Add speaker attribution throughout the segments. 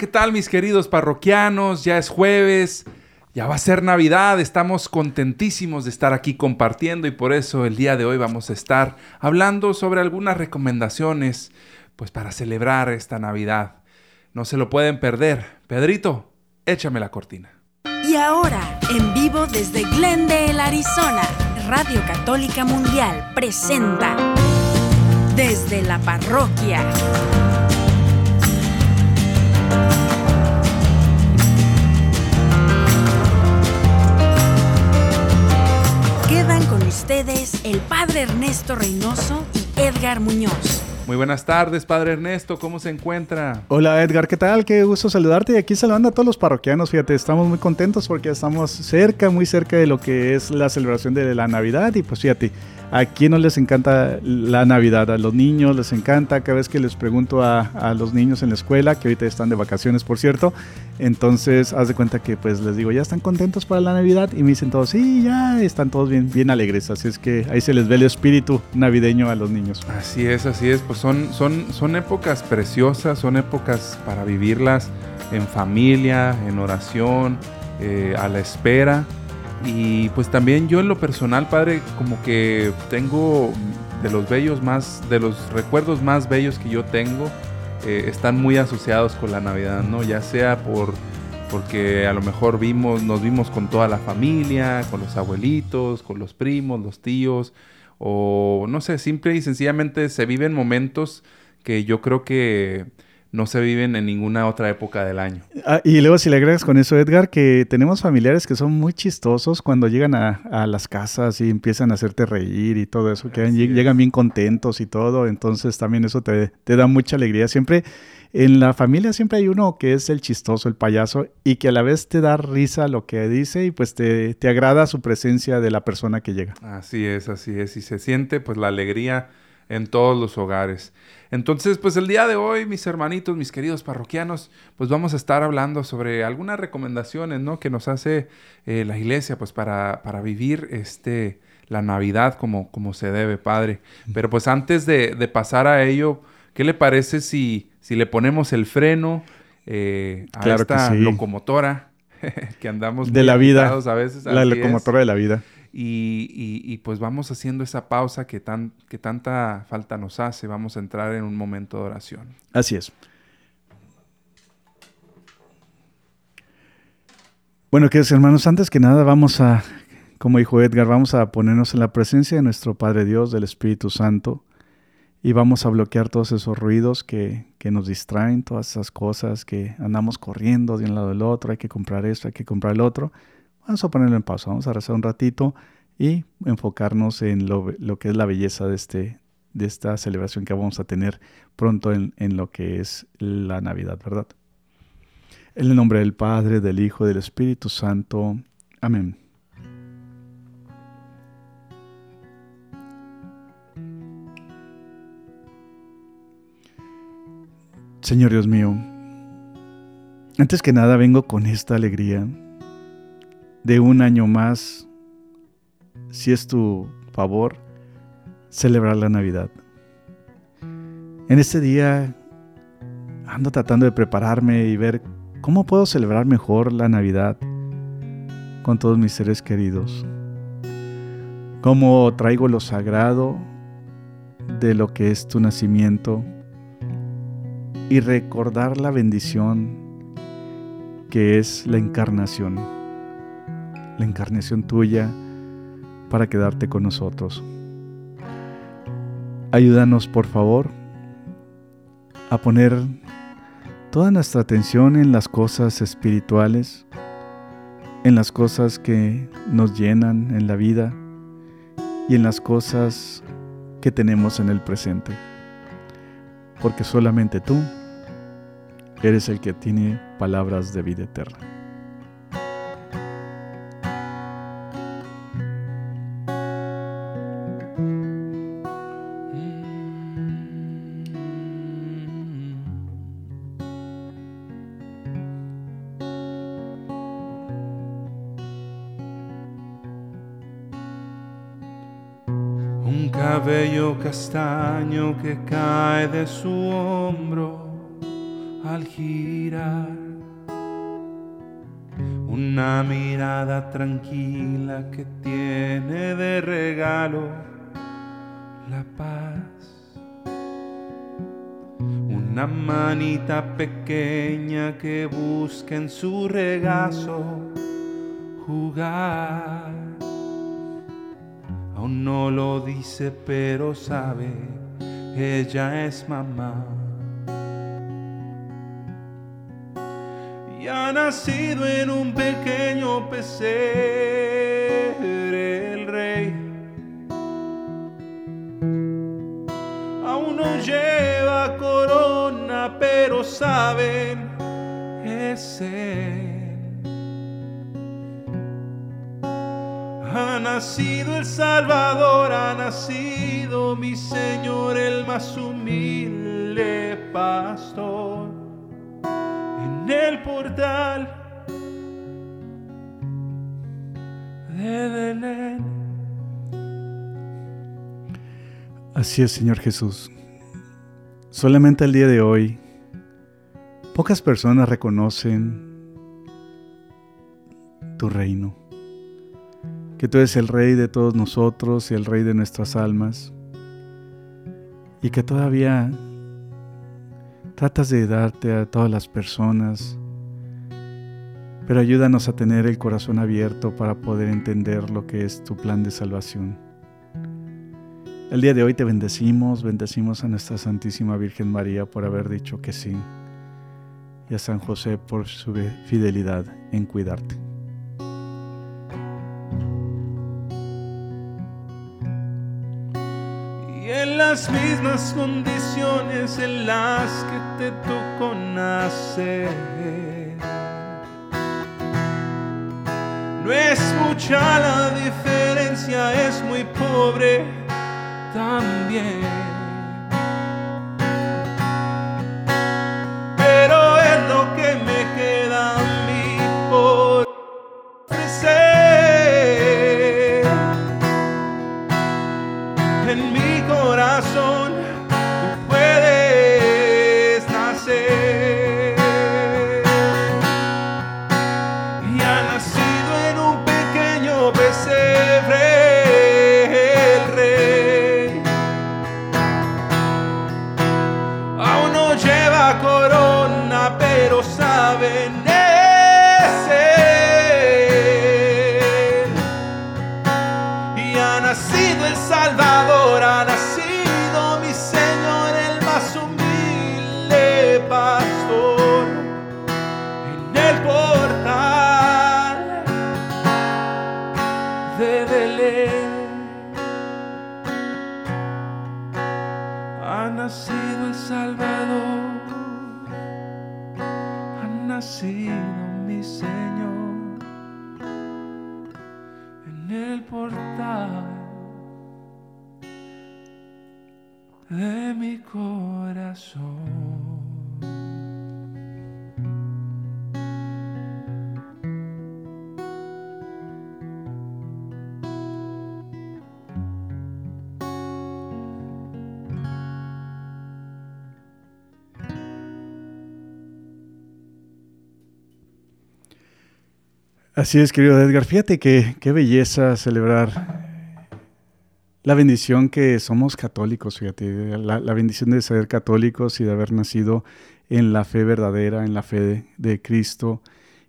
Speaker 1: ¿qué tal mis queridos parroquianos? Ya es jueves, ya va a ser Navidad, estamos contentísimos de estar aquí compartiendo y por eso el día de hoy vamos a estar hablando sobre algunas recomendaciones pues para celebrar esta Navidad. No se lo pueden perder. Pedrito, échame la cortina.
Speaker 2: Y ahora, en vivo desde Glendale, Arizona, Radio Católica Mundial presenta Desde la Parroquia. Ustedes el Padre Ernesto Reynoso y Edgar Muñoz.
Speaker 1: Muy buenas tardes, Padre Ernesto, ¿cómo se encuentra?
Speaker 3: Hola Edgar, ¿qué tal? Qué gusto saludarte y aquí saludando a todos los parroquianos, fíjate, estamos muy contentos porque estamos cerca, muy cerca de lo que es la celebración de la Navidad y pues fíjate, ¿A quién no les encanta la Navidad? A los niños les encanta. Cada vez que les pregunto a, los niños en la escuela, que ahorita están de vacaciones, por cierto, entonces haz de cuenta que pues les digo, ¿ya están contentos para la Navidad? Y me dicen todos, sí, ya están todos bien, bien alegres. Así es que ahí se les ve el espíritu navideño a los niños.
Speaker 1: Así es, así es. Pues son, son, son épocas preciosas, son épocas para vivirlas en familia, en oración, eh, a la espera. Y pues también yo en lo personal, padre, como que tengo de los bellos más, de los recuerdos más bellos que yo tengo, eh, están muy asociados con la Navidad, ¿no? Ya sea por porque a lo mejor vimos, nos vimos con toda la familia, con los abuelitos, con los primos, los tíos, o no sé, simple y sencillamente se viven momentos que yo creo que no se viven en ninguna otra época del año.
Speaker 3: Ah, y luego si le agregas con eso, Edgar, que tenemos familiares que son muy chistosos cuando llegan a, las casas y empiezan a hacerte reír y todo eso, que llegan bien contentos y todo, entonces también eso te, da mucha alegría. Siempre en la familia siempre hay uno que es el chistoso, el payaso, y que a la vez te da risa lo que dice y pues te, te agrada su presencia de la persona que llega.
Speaker 1: Así es, así es, y se siente pues la alegría en todos los hogares. Entonces, pues el día de hoy, mis hermanitos, mis queridos parroquianos, pues vamos a estar hablando sobre algunas recomendaciones, ¿no? Que nos hace eh, la iglesia, pues para, para, vivir este, la Navidad como, como se debe, Padre. Pero pues antes de, pasar a ello, ¿qué le parece si, si le ponemos el freno eh, a esta locomotora que andamos
Speaker 3: de la vida a veces? La locomotora de la vida.
Speaker 1: Y, pues vamos haciendo esa pausa que, tan, que tanta falta nos hace. Vamos a entrar en un momento de oración.
Speaker 3: Así es. Bueno, queridos hermanos, antes que nada vamos a, como dijo Edgar, vamos a ponernos en la presencia de nuestro Padre Dios, del Espíritu Santo, y vamos a bloquear todos esos ruidos que, que nos distraen, todas esas cosas que andamos corriendo de un lado del otro, hay que comprar esto, hay que comprar el otro. Vamos a ponerlo en pausa, vamos a rezar un ratito y enfocarnos en lo, que es la belleza de, este, de esta celebración que vamos a tener pronto en, en lo que es la Navidad, ¿verdad? En el nombre del Padre, del Hijo del Espíritu Santo. Amén. Señor Dios mío, antes que nada vengo con esta alegría de un año más, si es tu favor, celebrar la Navidad. En este día ando tratando de prepararme y ver cómo puedo celebrar mejor la Navidad con todos mis seres queridos. Cómo traigo lo sagrado de lo que es tu nacimiento y recordar la bendición que es la encarnación la encarnación tuya para quedarte con nosotros. Ayúdanos, por favor, a poner toda nuestra atención en las cosas espirituales, en las cosas que nos llenan en la vida y en las cosas que tenemos en el presente. Porque solamente tú eres el que tiene palabras de vida eterna.
Speaker 1: Castaño que cae de su hombro al girar. Una mirada tranquila que tiene de regalo la paz. Una manita pequeña que busca en su regazo jugar. Aún no lo dice, pero sabe, ella es mamá. Y ha nacido en un pequeño pesebre el rey. Aún no lleva corona, pero saben, es él. Ha nacido el Salvador, ha nacido mi Señor, el más humilde pastor. En el portal de Belén.
Speaker 3: Así es, Señor Jesús. Solamente el día de hoy, pocas personas reconocen tu reino que tú eres el Rey de todos nosotros y el Rey de nuestras almas, y que todavía tratas de darte a todas las personas, pero ayúdanos a tener el corazón abierto para poder entender lo que es tu plan de salvación. El día de hoy te bendecimos, bendecimos a nuestra Santísima Virgen María por haber dicho que sí, y a San José por su fidelidad en cuidarte.
Speaker 1: Las mismas condiciones en las que te tocó nacer. No es mucha la diferencia, es muy pobre también. Mi corazón.
Speaker 3: Así es, querido Edgar. Fíjate que qué belleza celebrar la bendición que somos católicos, fíjate, la, la, bendición de ser católicos y de haber nacido en la fe verdadera, en la fe de, Cristo.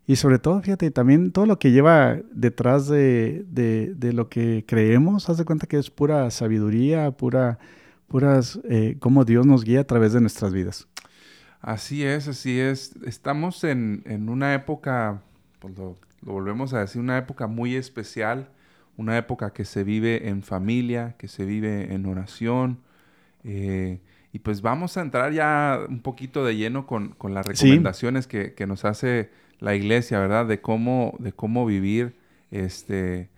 Speaker 3: Y sobre todo, fíjate, también todo lo que lleva detrás de, de, de, lo que creemos, haz de cuenta que es pura sabiduría, pura, puras, eh, cómo Dios nos guía a través de nuestras vidas.
Speaker 1: Así es, así es. Estamos en, en una época, pues lo volvemos a decir, una época muy especial, una época que se vive en familia, que se vive en oración. Eh, y pues vamos a entrar ya un poquito de lleno con, con las recomendaciones sí. que, que, nos hace la iglesia, ¿verdad? De cómo, de cómo vivir este,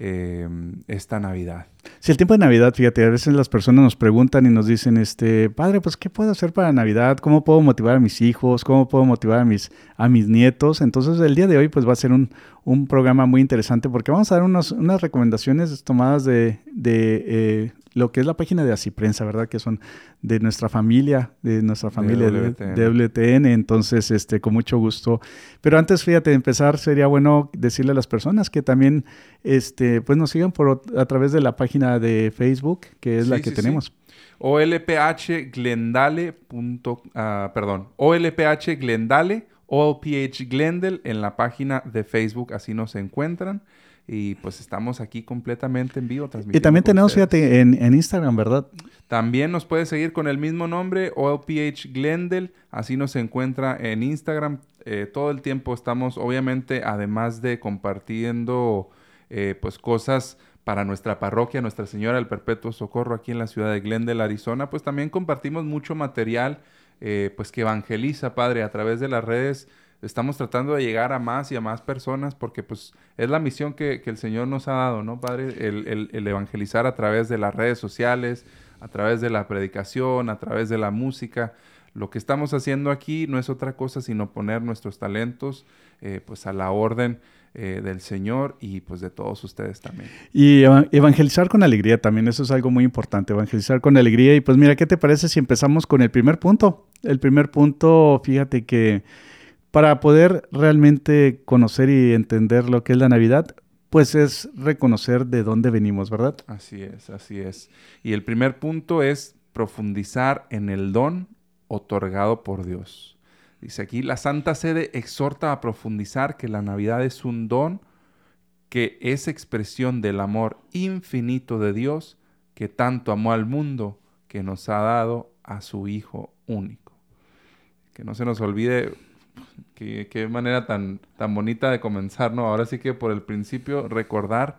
Speaker 1: eh, esta Navidad.
Speaker 3: Sí, el tiempo de Navidad, fíjate, a veces las personas nos preguntan y nos dicen, este, padre, pues, ¿qué puedo hacer para Navidad? ¿Cómo puedo motivar a mis hijos? ¿Cómo puedo motivar a mis, a mis nietos? Entonces, el día de hoy, pues, va a ser un, un programa muy interesante porque vamos a dar unos, unas recomendaciones tomadas de, de eh, lo que es la página de Así Prensa, ¿verdad? Que son de nuestra familia, de nuestra familia de, WTN. Entonces, este, con mucho gusto. Pero antes, fíjate, de empezar, sería bueno decirle a las personas que también, este, pues nos sigan por, a través de la página de Facebook, que es la que tenemos.
Speaker 1: olphglendale. Uh, perdón, olphglendale, olph Glendale en la página de Facebook, así nos encuentran. Y pues estamos aquí completamente en vivo
Speaker 3: Y también tenemos, fíjate, en, Instagram, ¿verdad?
Speaker 1: También nos puede seguir con el mismo nombre, OLPH Glendale. Así nos encuentra en Instagram. Eh, todo el tiempo estamos, obviamente, además de compartiendo eh, pues cosas para nuestra parroquia, Nuestra Señora del Perpetuo Socorro aquí en la ciudad de Glendale, Arizona, pues también compartimos mucho material eh, pues que evangeliza, Padre, a través de las redes estamos tratando de llegar a más y a más personas porque pues es la misión que, el Señor nos ha dado, ¿no, Padre? El, el, evangelizar a través de las redes sociales, a través de la predicación, a través de la música. Lo que estamos haciendo aquí no es otra cosa sino poner nuestros talentos eh, pues a la orden eh, del Señor y pues de todos ustedes también.
Speaker 3: Y evangelizar con alegría también, eso es algo muy importante, evangelizar con alegría. Y pues mira, ¿qué te parece si empezamos con el primer punto? El primer punto, fíjate que para poder realmente conocer y entender lo que es la Navidad, pues es reconocer de dónde venimos, ¿verdad?
Speaker 1: Así es, así es. Y el primer punto es profundizar en el don otorgado por Dios. Dice aquí, la Santa Sede exhorta a profundizar que la Navidad es un don que es expresión del amor infinito de Dios que tanto amó al mundo que nos ha dado a su Hijo único. Que no se nos olvide Qué, manera tan, tan bonita de comenzar, ¿no? Ahora sí que por el principio recordar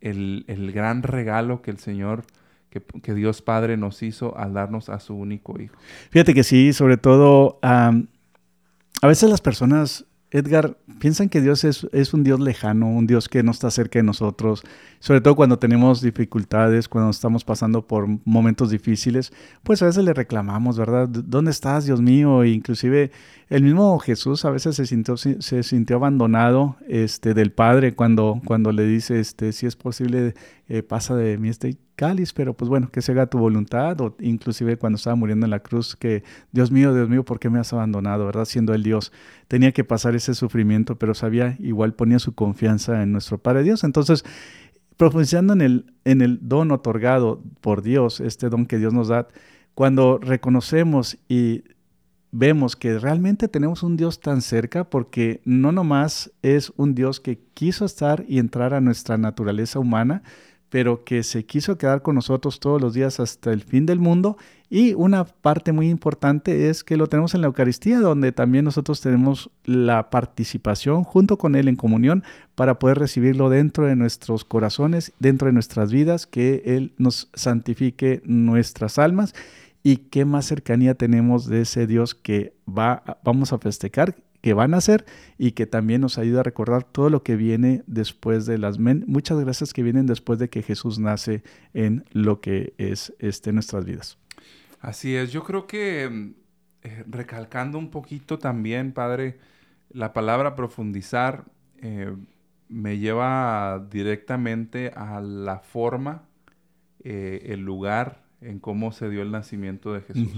Speaker 1: el, gran regalo que el Señor, que, Dios Padre nos hizo al darnos a su único Hijo.
Speaker 3: Fíjate que sí, sobre todo, a veces las personas Edgar, piensan que Dios es, es, un Dios lejano, un Dios que no está cerca de nosotros, sobre todo cuando tenemos dificultades, cuando estamos pasando por momentos difíciles, pues a veces le reclamamos, ¿verdad? ¿Dónde estás, Dios mío? E inclusive el mismo Jesús a veces se sintió, se sintió abandonado este, del Padre cuando, cuando le dice, este, si es posible, eh, pasa de mí este cáliz, pero pues bueno, que se haga tu voluntad, o inclusive cuando estaba muriendo en la cruz, que Dios mío, Dios mío, ¿por qué me has abandonado? ¿Verdad? Siendo el Dios, tenía que pasar ese sufrimiento, pero sabía, igual ponía su confianza en nuestro Padre Dios. Entonces, profundizando en el, en el don otorgado por Dios, este don que Dios nos da, cuando reconocemos y vemos que realmente tenemos un Dios tan cerca porque no nomás es un Dios que quiso estar y entrar a nuestra naturaleza humana, pero que se quiso quedar con nosotros todos los días hasta el fin del mundo. Y una parte muy importante es que lo tenemos en la Eucaristía, donde también nosotros tenemos la participación junto con Él en comunión para poder recibirlo dentro de nuestros corazones, dentro de nuestras vidas, que Él nos santifique nuestras almas. Y qué más cercanía tenemos de ese Dios que va, vamos a festejar que van a hacer y que también nos ayuda a recordar todo lo que viene después de las muchas gracias que vienen después de que Jesús nace en lo que es este nuestras vidas.
Speaker 1: Así es, yo creo que eh, recalcando un poquito también, Padre, la palabra profundizar eh, me lleva directamente a la forma, eh, el lugar en cómo se dio el nacimiento de Jesús.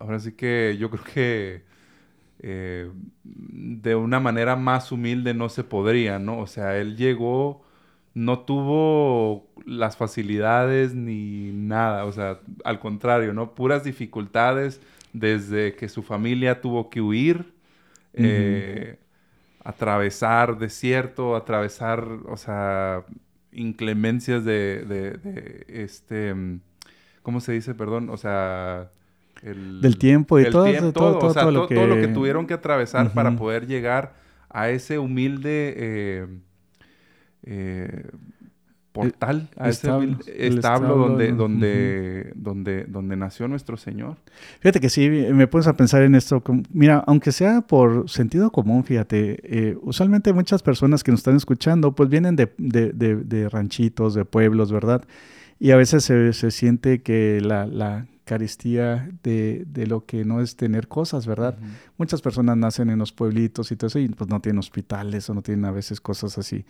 Speaker 1: ahora sí que yo creo que eh, de una manera más humilde no se podría, ¿no? O sea, él llegó, no tuvo las facilidades ni nada, o sea, al contrario, ¿no? Puras dificultades desde que su familia tuvo que huir, eh, atravesar desierto, atravesar, o sea, inclemencias de, de este, ¿cómo se dice? Perdón, o sea
Speaker 3: del tiempo y todo,
Speaker 1: todo, lo que... todo lo que tuvieron que atravesar para poder llegar a ese humilde eh, eh, portal, a ese establo, donde, donde, donde, donde nació nuestro Señor.
Speaker 3: Fíjate que sí, me pones a pensar en esto. Mira, aunque sea por sentido común, fíjate, eh, usualmente muchas personas que nos están escuchando, pues vienen de, de, de, ranchitos, de pueblos, ¿verdad? Y a veces se, se siente que la, la caristía de, de, lo que no es tener cosas, ¿verdad? Muchas personas nacen en los pueblitos y todo eso y pues no tienen hospitales o no tienen a veces cosas así.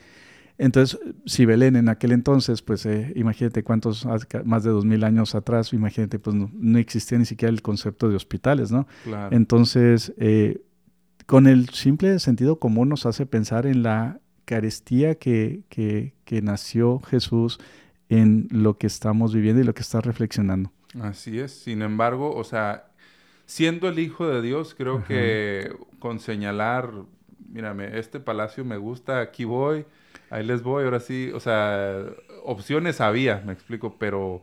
Speaker 3: Entonces, si Belén en aquel entonces, pues eh, imagínate cuántos, más de dos mil años atrás, imagínate, pues no, existía ni siquiera el concepto de hospitales, ¿no? Entonces, eh, con el simple sentido común nos hace pensar en la carestía que, que, que nació Jesús en lo que estamos viviendo y lo que está reflexionando.
Speaker 1: Así es. Sin embargo, o sea, siendo el Hijo de Dios, creo que con señalar, mírame, este palacio me gusta, aquí voy, ahí les voy, ahora sí, o sea, opciones había, me explico, pero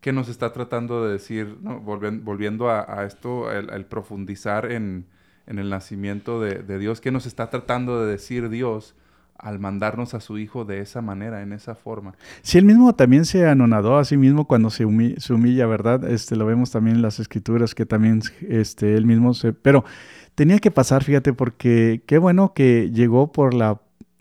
Speaker 1: ¿qué nos está tratando de decir, ¿no? volviendo, a, esto, el, profundizar en, el nacimiento de, de Dios, ¿qué nos está tratando de decir Dios? Al mandarnos a su hijo de esa manera, en esa forma.
Speaker 3: Sí, él mismo también se anonadó a sí mismo cuando se, humilla, ¿verdad? Este, lo vemos también en las escrituras que también este, él mismo se... Pero tenía que pasar, fíjate, porque qué bueno que llegó por la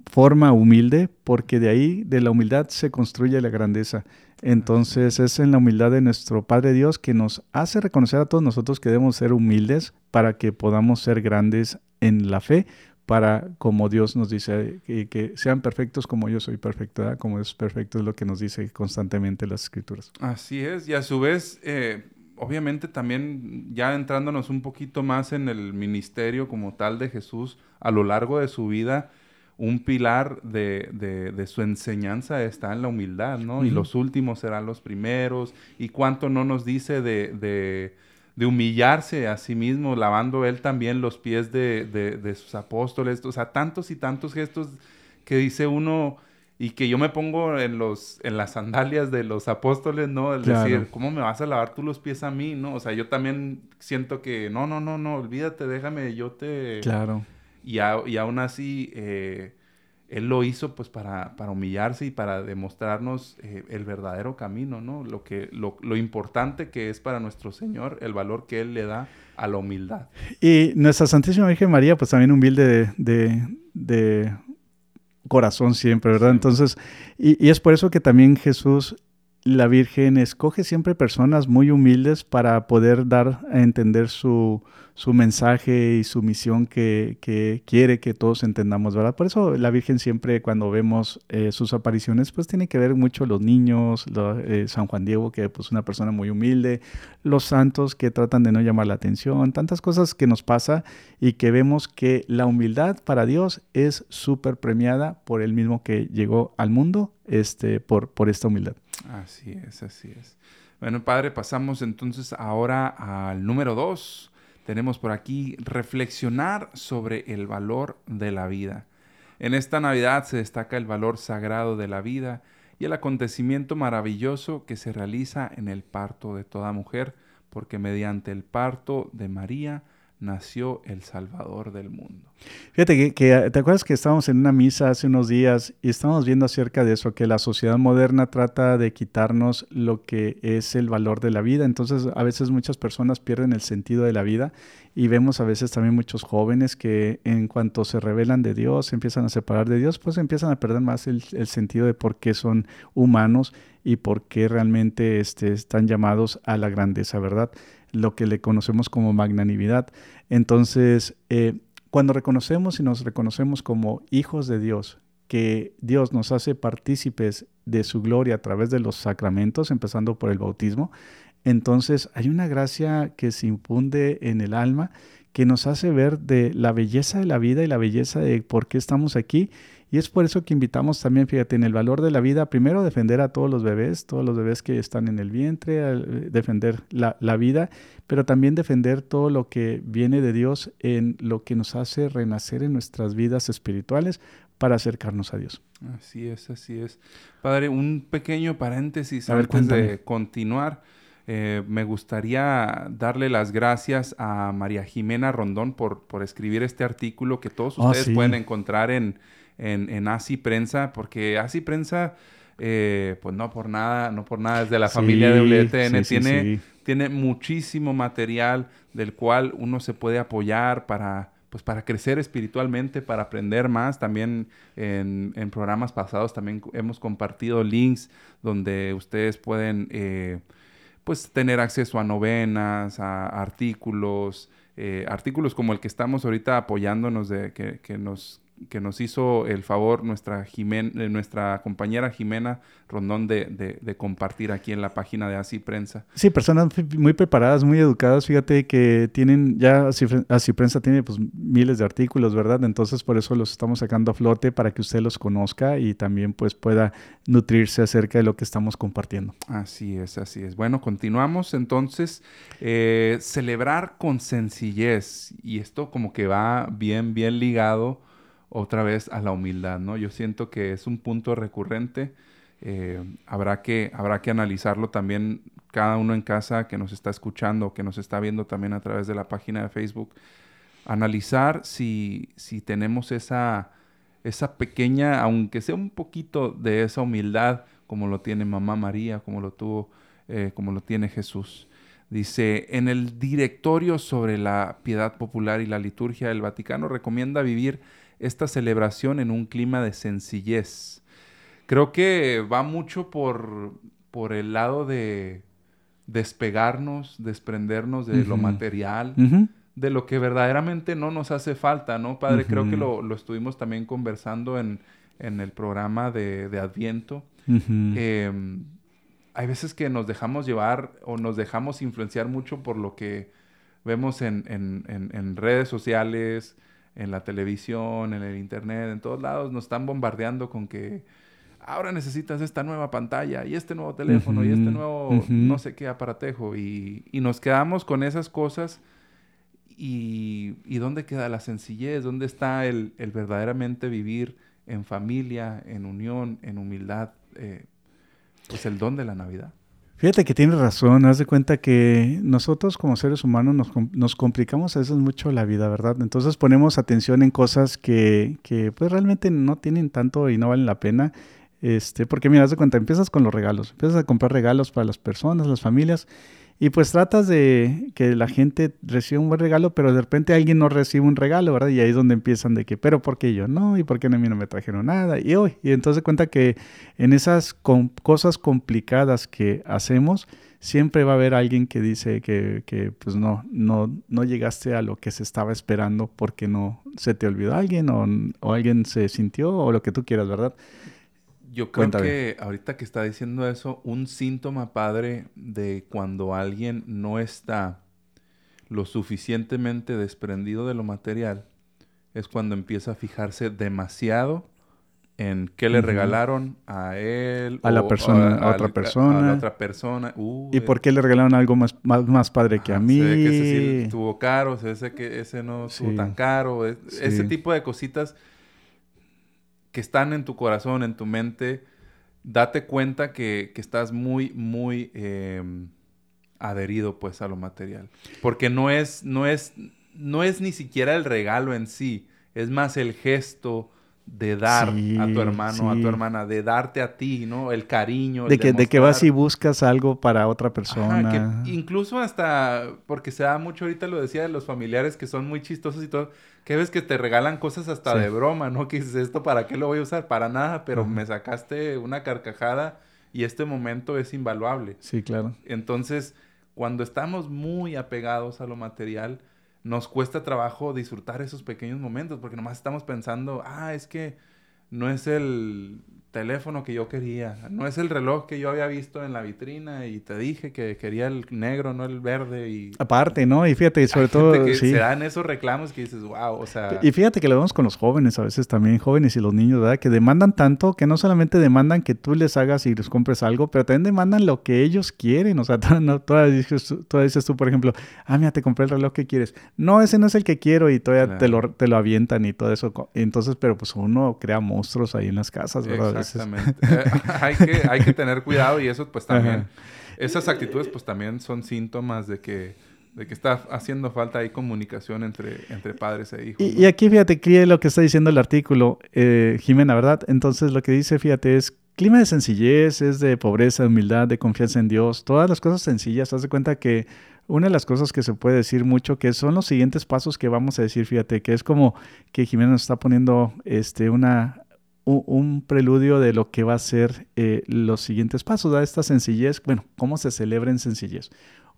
Speaker 3: forma humilde, porque de ahí, de la humildad, se construye la grandeza. Entonces es en la humildad de nuestro Padre Dios que nos hace reconocer a todos nosotros que debemos ser humildes para que podamos ser grandes en la fe, para, como Dios nos dice, que, sean perfectos como yo soy perfecto, como es perfecto es lo que nos dice constantemente las escrituras.
Speaker 1: Así es, y a su vez, eh, obviamente también ya entrándonos un poquito más en el ministerio como tal de Jesús a lo largo de su vida, un pilar de, de, su enseñanza está en la humildad, ¿no? Y los últimos serán los primeros, y cuánto no nos dice de de humillarse a sí mismo, lavando él también los pies de, sus apóstoles, o sea, tantos y tantos gestos que dice uno y que yo me pongo en los en las sandalias de los apóstoles, ¿no? El decir, ¿cómo me vas a lavar tú los pies a mí, no? O sea, yo también siento que no, no, no, no, olvídate, déjame, yo te
Speaker 3: Claro.
Speaker 1: Y, y aún así eh, él lo hizo pues para, para humillarse y para demostrarnos eh, el verdadero camino, ¿no? Lo, que, lo, lo, importante que es para nuestro Señor, el valor que Él le da a la humildad.
Speaker 3: Y nuestra Santísima Virgen María, pues también humilde de, de, corazón siempre, ¿verdad? Entonces, y, y es por eso que también Jesús la Virgen escoge siempre personas muy humildes para poder dar a entender su, su mensaje y su misión que, quiere que todos entendamos, ¿verdad? Por eso la Virgen siempre cuando vemos eh, sus apariciones, pues tiene que ver mucho los niños, eh, San Juan Diego, que pues una persona muy humilde, los santos que tratan de no llamar la atención, tantas cosas que nos pasa y que vemos que la humildad para Dios es súper premiada por el mismo que llegó al mundo este, por, por esta humildad.
Speaker 1: Así es, así es. Bueno, Padre, pasamos entonces ahora al número dos. Tenemos por aquí reflexionar sobre el valor de la vida. En esta Navidad se destaca el valor sagrado de la vida y el acontecimiento maravilloso que se realiza en el parto de toda mujer, porque mediante el parto de María, nació el Salvador del mundo.
Speaker 3: Fíjate que, te acuerdas que estábamos en una misa hace unos días y estábamos viendo acerca de eso, que la sociedad moderna trata de quitarnos lo que es el valor de la vida. Entonces a veces muchas personas pierden el sentido de la vida y vemos a veces también muchos jóvenes que en cuanto se revelan de Dios, empiezan a separar de Dios, pues empiezan a perder más el, sentido de por qué son humanos y por qué realmente este, están llamados a la grandeza, ¿verdad? Lo que le conocemos como magnanimidad. Entonces, eh, cuando reconocemos y nos reconocemos como hijos de Dios, que Dios nos hace partícipes de su gloria a través de los sacramentos, empezando por el bautismo, entonces hay una gracia que se impunde en el alma que nos hace ver de la belleza de la vida y la belleza de por qué estamos aquí y es por eso que invitamos también, fíjate, en el valor de la vida, primero defender a todos los bebés, todos los bebés que están en el vientre, eh, defender la, vida, pero también defender todo lo que viene de Dios en lo que nos hace renacer en nuestras vidas espirituales para acercarnos a Dios.
Speaker 1: Así es, así es. Padre, un pequeño paréntesis antes de continuar. Eh, me gustaría darle las gracias a María Jimena Rondón por, por escribir este artículo que todos ah, ustedes pueden encontrar en, en, en Asi Prensa, porque Asi Prensa, eh, pues no por nada, no por nada es de la familia de WTN, tiene, tiene muchísimo material del cual uno se puede apoyar para pues para crecer espiritualmente, para aprender más. También en, en programas pasados también hemos compartido links donde ustedes pueden eh, pues tener acceso a novenas, a artículos, eh, artículos como el que estamos ahorita apoyándonos de que, que nos que nos hizo el favor nuestra, eh, nuestra compañera Jimena Rondón de, de, compartir aquí en la página de Así Prensa.
Speaker 3: Sí, personas muy preparadas, muy educadas, fíjate que tienen, ya Así, Prensa tiene pues miles de artículos, ¿verdad? Entonces por eso los estamos sacando a flote para que usted los conozca y también pues pueda nutrirse acerca de lo que estamos compartiendo.
Speaker 1: Así es, así es. Bueno, continuamos entonces. Eh, celebrar con sencillez y esto como que va bien, bien ligado otra vez a la humildad, ¿no? Yo siento que es un punto recurrente. Eh, habrá, que, habrá que analizarlo también cada uno en casa que nos está escuchando, que nos está viendo también a través de la página de Facebook. Analizar si, si tenemos esa, esa pequeña, aunque sea un poquito de esa humildad, como lo tiene mamá María, como lo tuvo, eh, como lo tiene Jesús. Dice, en el directorio sobre la piedad popular y la liturgia del Vaticano recomienda vivir esta celebración en un clima de sencillez. Creo que va mucho por, por el lado de despegarnos, desprendernos de lo material, de lo que verdaderamente no nos hace falta, ¿no, Padre? Creo que lo, estuvimos también conversando en, el programa de, Adviento. Em, hay veces que nos dejamos llevar o nos dejamos influenciar mucho por lo que vemos en, en redes sociales, en la televisión, en el internet, en todos lados, nos están bombardeando con que ahora necesitas esta nueva pantalla y este nuevo teléfono y este nuevo no sé qué aparatejo y, nos quedamos con esas cosas y, ¿dónde queda la sencillez? ¿Dónde está el, verdaderamente vivir en familia, en unión, en humildad? Eh, pues el don de la Navidad.
Speaker 3: Fíjate que tienes razón, haz de cuenta que nosotros como seres humanos nos, nos, complicamos a veces mucho la vida, ¿verdad? Entonces ponemos atención en cosas que, que pues realmente no tienen tanto y no valen la pena. Este, porque mira, haz de cuenta, empiezas con los regalos, empiezas a comprar regalos para las personas, las familias, y pues tratas de que la gente reciba un buen regalo, pero de repente alguien no recibe un regalo, ¿verdad? Y ahí es donde empiezan de que, pero ¿por qué yo no? ¿Y por qué a mí no me trajeron nada? Y hoy, y entonces cuenta que en esas cosas complicadas que hacemos, siempre va a haber alguien que dice que, que, pues no, no, no llegaste a lo que se estaba esperando porque no se te olvidó alguien o, o alguien se sintió o lo que tú quieras, ¿verdad?
Speaker 1: Yo creo que ahorita que está diciendo eso, un síntoma padre de cuando alguien no está lo suficientemente desprendido de lo material es cuando empieza a fijarse demasiado en qué le regalaron a él
Speaker 3: a la persona a, otra persona.
Speaker 1: a la otra persona.
Speaker 3: Y por qué le regalaron algo más más, padre que a mí
Speaker 1: se que ese sí estuvo caro ese que ese no estuvo tan caro ese tipo de cositas que están en tu corazón, en tu mente, date cuenta que, estás muy, muy em, adherido pues a lo material. Porque no es, no es, no es ni siquiera el regalo en sí, es más el gesto, de dar a tu hermano, a tu hermana, de darte a ti, ¿no? El cariño.
Speaker 3: de, que, de que vas y buscas algo para otra persona.
Speaker 1: incluso hasta, porque se da mucho ahorita, lo decía de los familiares que son muy chistosos y todo, que ves que te regalan cosas hasta de broma, ¿no? Que dices, ¿esto para qué lo voy a usar? Para nada, pero me sacaste una carcajada y este momento es invaluable.
Speaker 3: Sí, claro.
Speaker 1: Entonces, cuando estamos muy apegados a lo material, nos cuesta trabajo disfrutar esos pequeños momentos porque nomás estamos pensando, ah, es que no es el teléfono que yo quería, no es el reloj que yo había visto en la vitrina y te dije que quería el negro, no el verde y...
Speaker 3: Aparte, ¿no? Y fíjate, sobre todo...
Speaker 1: Que Se dan esos reclamos que dices, wow, o sea...
Speaker 3: Y fíjate que lo vemos con los jóvenes a veces también, jóvenes y los niños, ¿verdad? Que demandan tanto que no solamente demandan que tú les hagas y les compres algo, pero también demandan lo que ellos quieren. O sea, no, todavía, dices, dices tú, por ejemplo, ah, mira, te compré el reloj que quieres. No, ese no es el que quiero y todavía te, lo, te lo avientan y todo eso. Entonces, pero pues uno crea monstruos ahí en las casas, ¿verdad?
Speaker 1: Exactamente. Eh, hay, que, hay que tener cuidado y eso pues también, esas actitudes pues también son síntomas de que, de que está haciendo falta ahí comunicación entre, entre padres e hijos.
Speaker 3: Y, aquí fíjate, críe lo que está diciendo el artículo, eh, Jimena, ¿verdad? Entonces lo que dice, fíjate, es clima de sencillez, es de pobreza, de humildad, de confianza en Dios, todas las cosas sencillas. Haz de cuenta que una de las cosas que se puede decir mucho que son los siguientes pasos que vamos a decir, fíjate, que es como que Jimena nos está poniendo este, una, un, preludio de lo que va a ser eh, los siguientes pasos, da esta sencillez, bueno, cómo se celebra en sencillez.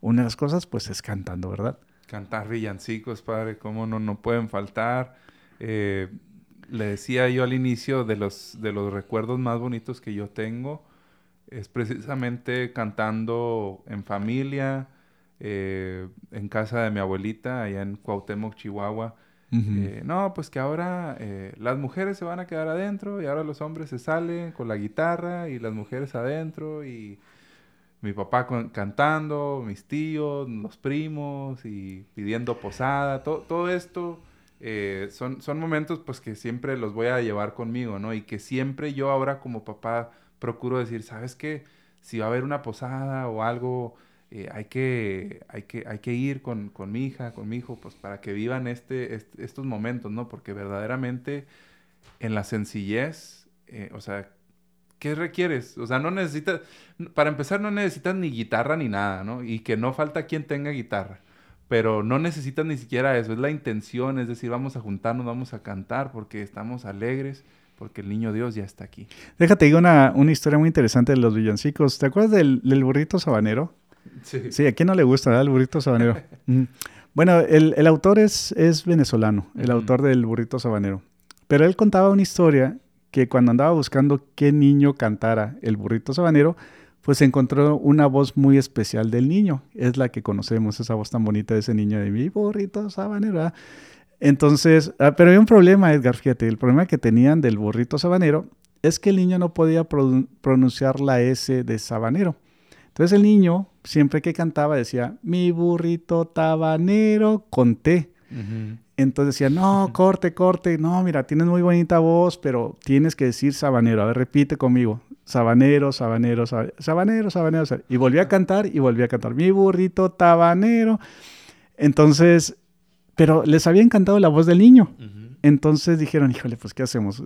Speaker 3: Una de las cosas, pues, es cantando, ¿verdad?
Speaker 1: Cantar villancicos, padre, cómo no, no pueden faltar. Eh, le decía yo al inicio de los, de los recuerdos más bonitos que yo tengo, es precisamente cantando en familia, eh, en casa de mi abuelita, allá en Cuauhtémoc, Chihuahua. Eh, no, pues que ahora eh, las mujeres se van a quedar adentro y ahora los hombres se salen con la guitarra y las mujeres adentro y mi papá cantando, mis tíos, los primos y pidiendo posada, todo esto son, son momentos pues que siempre los voy a llevar conmigo, ¿no? Y que siempre yo ahora como papá procuro decir, ¿sabes qué? Si va a haber una posada o algo, eh, hay, que, hay, que, hay que ir con, con, mi hija, con mi hijo, pues para que vivan este, estos momentos, ¿no? Porque verdaderamente en la sencillez, eh, o sea, ¿qué requieres? O sea, no necesitas, para empezar no necesitas ni guitarra ni nada, ¿no? Y que no falta quien tenga guitarra. Pero no necesitas ni siquiera eso, es la intención, es decir, vamos a juntarnos, vamos a cantar porque estamos alegres porque el niño Dios ya está aquí.
Speaker 3: Déjate digo una, una historia muy interesante de los villancicos. ¿Te acuerdas del, burrito sabanero? Sí. Sí, ¿a quién no le gusta el burrito sabanero? bueno, el, autor es, es venezolano, el autor del burrito sabanero. Pero él contaba una historia que cuando andaba buscando qué niño cantara el burrito sabanero, pues encontró una voz muy especial del niño. Es la que conocemos, esa voz tan bonita de ese niño de mi burrito sabanero. Entonces, ah, pero hay un problema, Edgar, fíjate, el problema que tenían del burrito sabanero es que el niño no podía pronunciar la S de sabanero. Entonces el niño, siempre que cantaba, decía, mi burrito tabanero con T. Entonces decía, no, corte, corte, no, mira, tienes muy bonita voz, pero tienes que decir sabanero. A ver, repite conmigo. Sabanero, sabanero, sabanero, sabanero, sabanero. Y volví a cantar y volví a cantar, mi burrito tabanero. Entonces, pero les había encantado la voz del niño. Entonces dijeron, híjole, pues ¿qué hacemos?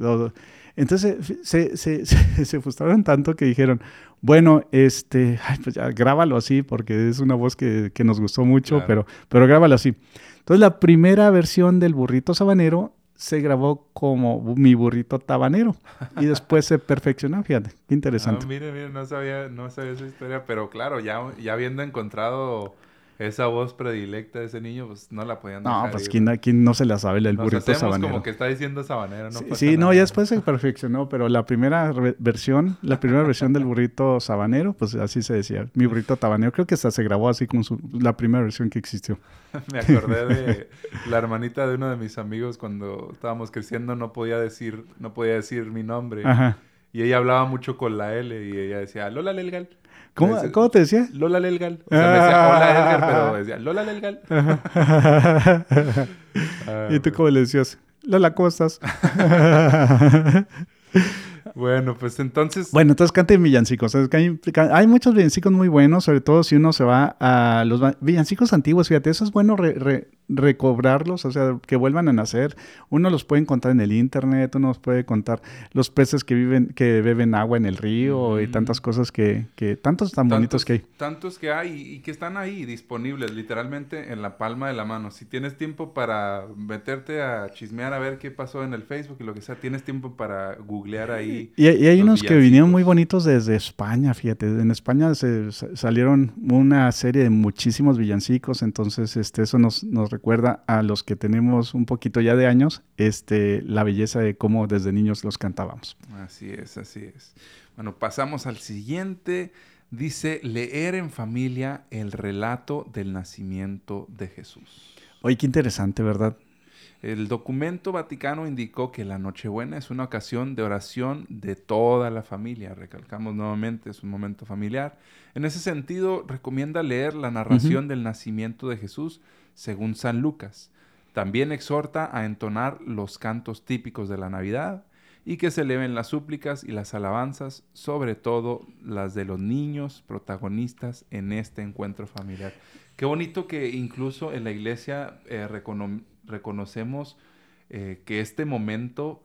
Speaker 3: Entonces se, se, se, frustraron tanto que dijeron, bueno, este, pues ya grábalo así porque es una voz que, que nos gustó mucho, pero, pero grábalo así. Entonces la primera versión del burrito sabanero se grabó como mi burrito tabanero y después se perfeccionó, fíjate, qué interesante.
Speaker 1: Ah, mire, mire, no sabía, no sabía esa historia, pero claro, ya, ya habiendo encontrado esa voz predilecta de ese niño, pues no la podían
Speaker 3: dejar No, pues ¿quién, no se la sabe el burrito sabanero.
Speaker 1: como que está diciendo sabanero,
Speaker 3: ¿no? Sí, no, ya después se perfeccionó, pero la primera versión, la primera versión del burrito sabanero, pues así se decía, mi burrito tabanero, creo que hasta se grabó así con su, la primera versión que existió.
Speaker 1: Me acordé de la hermanita de uno de mis amigos cuando estábamos creciendo, no podía decir, no podía decir mi nombre. Ajá. Y ella hablaba mucho con la L y ella decía, Lola Lelgal.
Speaker 3: ¿Cómo, ¿Cómo, te decía?
Speaker 1: Lola Lelgal. O sea, me decía hola Edgar, pero decía Lola Lelgal.
Speaker 3: ¿Y tú cómo le decías? Lola Costas.
Speaker 1: Bueno, pues entonces.
Speaker 3: Bueno, entonces canten villancicos. Hay, muchos villancicos muy buenos, sobre todo si uno se va a los villancicos antiguos. Fíjate, eso es bueno recobrarlos, o sea, que vuelvan a nacer. Uno los puede encontrar en el internet, uno los puede contar los peces que viven, que beben agua en el río y tantas cosas que, que tantos tan bonitos que hay.
Speaker 1: Tantos que hay y que están ahí disponibles, literalmente en la palma de la mano. Si tienes tiempo para meterte a chismear a ver qué pasó en el Facebook y lo que sea, tienes tiempo para googlear ahí
Speaker 3: y, hay unos que vinieron muy bonitos desde España, fíjate. En España se, salieron una serie de muchísimos villancicos, entonces este, eso nos, nos recuerda a los que tenemos un poquito ya de años, este, la belleza de cómo desde niños los cantábamos.
Speaker 1: Así es, así es. Bueno, pasamos al siguiente. Dice, leer en familia el relato del nacimiento de Jesús.
Speaker 3: Oye, qué interesante, ¿verdad?
Speaker 1: El documento vaticano indicó que la Nochebuena es una ocasión de oración de toda la familia. Recalcamos nuevamente, es un momento familiar. En ese sentido, recomienda leer la narración del nacimiento de Jesús según San Lucas. También exhorta a entonar los cantos típicos de la Navidad y que se eleven las súplicas y las alabanzas, sobre todo las de los niños protagonistas en este encuentro familiar. Qué bonito que incluso en la iglesia eh, reconocemos eh, que este momento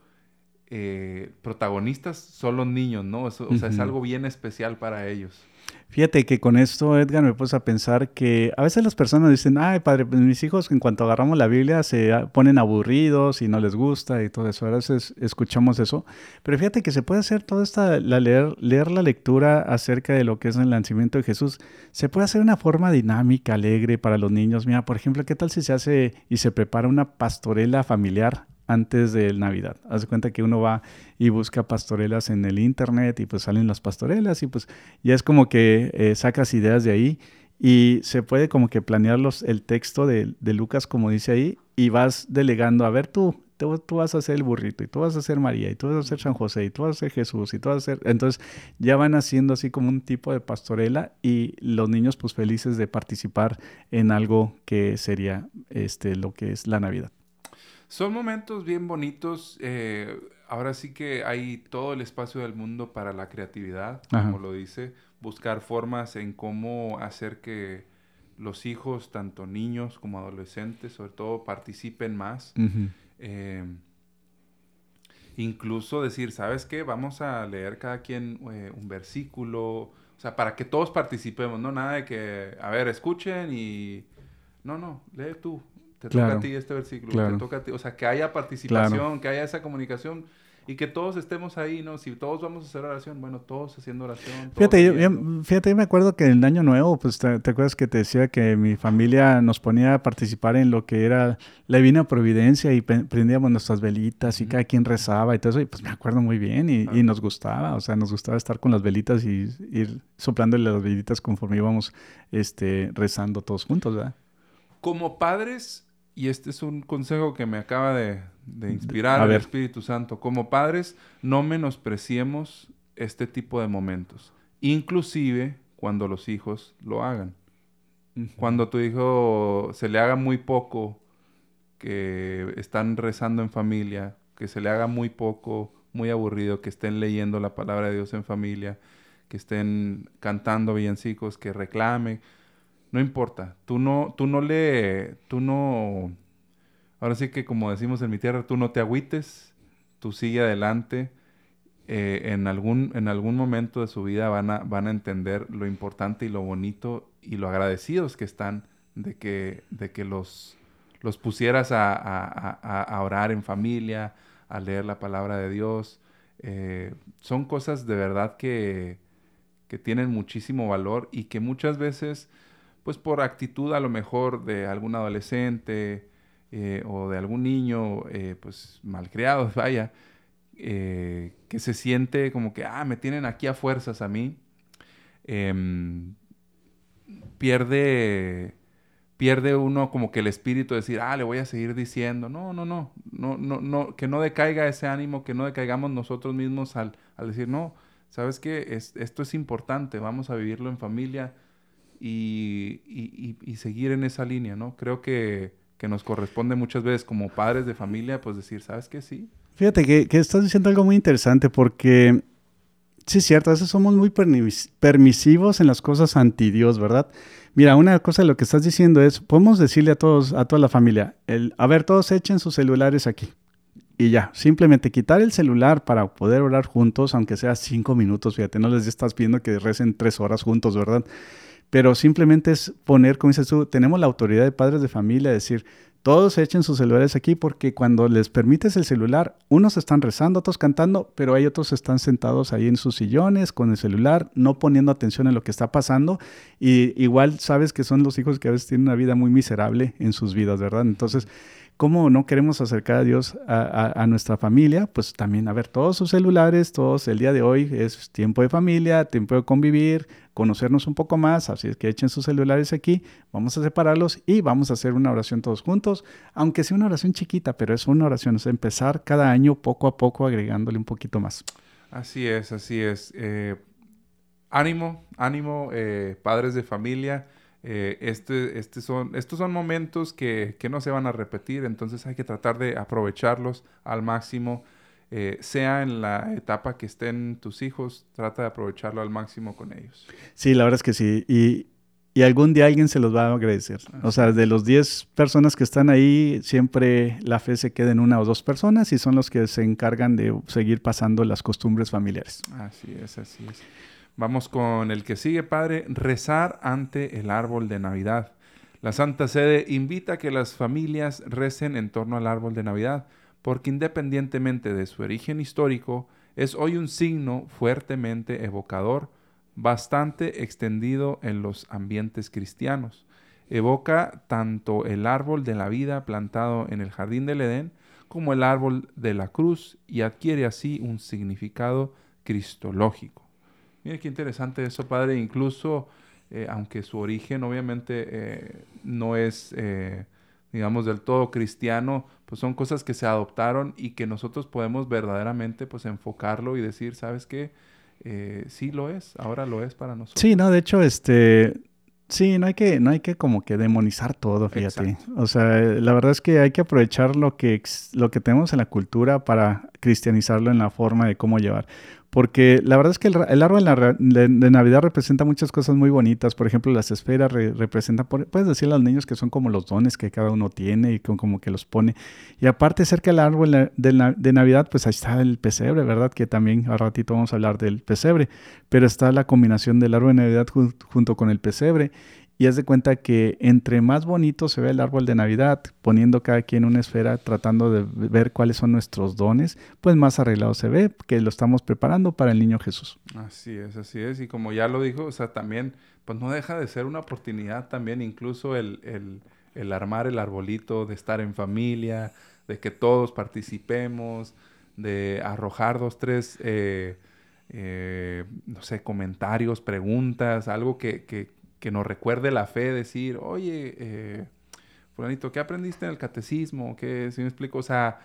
Speaker 1: eh, protagonistas son los niños, ¿no? o sea, es algo bien especial para ellos.
Speaker 3: Fíjate que con esto, Edgar, me puse a pensar que a veces las personas dicen, ay, padre, pues mis hijos en cuanto agarramos la Biblia se ponen aburridos y no les gusta y todo eso. A veces escuchamos eso. Pero fíjate que se puede hacer toda esta, la leer, leer la lectura acerca de lo que es el nacimiento de Jesús. Se puede hacer una forma dinámica, alegre para los niños. Mira, por ejemplo, ¿qué tal si se hace y se prepara una pastorela familiar antes de Navidad. Haz de cuenta que uno va y busca pastorelas en el internet y pues salen las pastorelas y pues ya es como que eh, sacas ideas de ahí y se puede como que planear los, el texto de, de Lucas como dice ahí y vas delegando, a ver tú, tú, vas a ser el burrito, y tú vas a ser María, y tú vas a ser San José, y tú vas a ser Jesús, y tú vas a ser... Entonces ya van haciendo así como un tipo de pastorela y los niños pues felices de participar en algo que sería este, lo que es la Navidad.
Speaker 1: Son momentos bien bonitos. Eh, ahora sí que hay todo el espacio del mundo para la creatividad, como lo dice, buscar formas en cómo hacer que los hijos, tanto niños como adolescentes, sobre todo, participen más. Eh, incluso decir, ¿sabes qué? Vamos a leer cada quien eh, un versículo, o sea, para que todos participemos, no nada de que, a ver, escuchen y... No, no, lee tú, te toca a ti este versículo, te toca a ti, o sea, que haya participación, que haya esa comunicación y que todos estemos ahí, ¿no? Si todos vamos a hacer oración, bueno, todos haciendo oración.
Speaker 3: fíjate, yo, fíjate, yo me acuerdo que en el año nuevo, pues te, acuerdas que te decía que mi familia nos ponía a participar en lo que era la Divina Providencia y prendíamos nuestras velitas y cada quien rezaba y todo eso, y pues me acuerdo muy bien y, y, nos gustaba, o sea, nos gustaba estar con las velitas y ir soplándole las velitas conforme íbamos este, rezando todos juntos, ¿verdad?
Speaker 1: Como padres, y este es un consejo que me acaba de de inspirar al Espíritu Santo. Como padres, no menospreciemos este tipo de momentos, inclusive cuando los hijos lo hagan. Cuando a tu hijo se le haga muy poco que están rezando en familia, que se le haga muy poco, muy aburrido, que estén leyendo la palabra de Dios en familia, que estén cantando villancicos, que reclame, no importa. Tú no, tú no le, tú no Ahora sí que como decimos en mi tierra, tú no te agüites, tú sigue adelante. Eh, en, algún, en algún momento de su vida van a, van a entender lo importante y lo bonito y lo agradecidos que están de que, de que los, los pusieras a, a, orar en familia, a leer la palabra de Dios. Eh, son cosas de verdad que, que tienen muchísimo valor y que muchas veces, pues por actitud a lo mejor de algún adolescente, eh, o de algún niño, eh, pues malcriado, vaya, eh, que se siente como que, ah, me tienen aquí a fuerzas a mí, em, pierde, pierde uno como que el espíritu de decir, ah, le voy a seguir diciendo. No, no, no, no, no, no, que no decaiga ese ánimo, que no decaigamos nosotros mismos al, decir, no, sabes que esto es importante, vamos a vivirlo en familia y, seguir en esa línea, ¿no? Creo que que nos corresponde muchas veces como padres de familia, pues decir, ¿sabes qué? Sí.
Speaker 3: Fíjate que, estás diciendo algo muy interesante porque, sí es cierto, a veces somos muy permisivos en las cosas anti Dios, ¿verdad? Mira, una cosa de lo que estás diciendo es, podemos decirle a todos, a toda la familia, el, a ver, todos echen sus celulares aquí. Y ya, simplemente quitar el celular para poder orar juntos, aunque sea cinco minutos, fíjate, no les estás pidiendo que recen tres horas juntos, ¿verdad? Pero simplemente es poner, como dices tú, tenemos la autoridad de padres de familia, decir, todos echen sus celulares aquí porque cuando les permites el celular, unos están rezando, otros cantando, pero hay otros que están sentados ahí en sus sillones con el celular, no poniendo atención en lo que está pasando. Y igual sabes que son los hijos que a veces tienen una vida muy miserable en sus vidas, ¿verdad? Entonces, ¿Cómo no queremos acercar a Dios a, nuestra familia? Pues también, a ver, todos sus celulares, todos el día de hoy es tiempo de familia, tiempo de convivir, conocernos un poco más, así es que echen sus celulares aquí, vamos a separarlos y vamos a hacer una oración todos juntos, aunque sea una oración chiquita, pero es una oración, es empezar cada año poco a poco agregándole un poquito más.
Speaker 1: Así es, así es. Eh, ánimo, ánimo, eh, padres de familia eh, este, este son, estos son momentos que, no se van a repetir, entonces hay que tratar de aprovecharlos al máximo. Eh, sea en la etapa que estén tus hijos, trata de aprovecharlo al máximo con ellos.
Speaker 3: Sí, la verdad es que sí. Y, algún día alguien se los va a agradecer. O sea, de los 10 personas que están ahí, siempre la fe se queda en una o dos personas y son los que se encargan de seguir pasando las costumbres familiares.
Speaker 1: Así es, así es. Vamos con el que sigue, Padre, rezar ante el árbol de Navidad. La Santa Sede invita a que las familias recen en torno al árbol de Navidad, porque independientemente de su origen histórico, es hoy un signo fuertemente evocador, bastante extendido en los ambientes cristianos. Evoca tanto el árbol de la vida plantado en el jardín del Edén, como el árbol de la cruz y adquiere así un significado cristológico. Mire qué interesante eso, Padre. Incluso, eh, aunque su origen obviamente eh, no es, eh, digamos, del todo cristiano, pues son cosas que se adoptaron y que nosotros podemos verdaderamente pues enfocarlo y decir, ¿sabes qué? sí lo es, ahora lo es para nosotros.
Speaker 3: Sí, no, de hecho, este, Sí, no hay que, no hay que como que demonizar todo, fíjate. O sea, la verdad es que hay que aprovechar lo que, lo que tenemos en la cultura para cristianizarlo en la forma de cómo llevar. Porque la verdad es que el, árbol de, Navidad representa muchas cosas muy bonitas. Por ejemplo, las esferas representan, puedes decirle a los niños que son como los dones que cada uno tiene y como que los pone. Y aparte, cerca del árbol de, Navidad, pues ahí está el pesebre, ¿verdad? Que también a ratito vamos a hablar del pesebre. Pero está la combinación del árbol de Navidad junto con el pesebre. Y haz de cuenta que entre más bonito se ve el árbol de Navidad, poniendo cada quien una esfera, tratando de ver cuáles son nuestros dones, pues más arreglado se ve, que lo estamos preparando para el niño Jesús.
Speaker 1: Así es, así es. Y como ya lo dijo, o sea, también, pues no deja de ser una oportunidad también, incluso el, armar el arbolito, de estar en familia, de que todos participemos, de arrojar dos, tres, eh, eh, no sé, comentarios, preguntas, algo que que nos recuerde la fe, decir, oye, eh, fulanito, ¿qué aprendiste en el catecismo? ¿Qué, si me explico? O sea,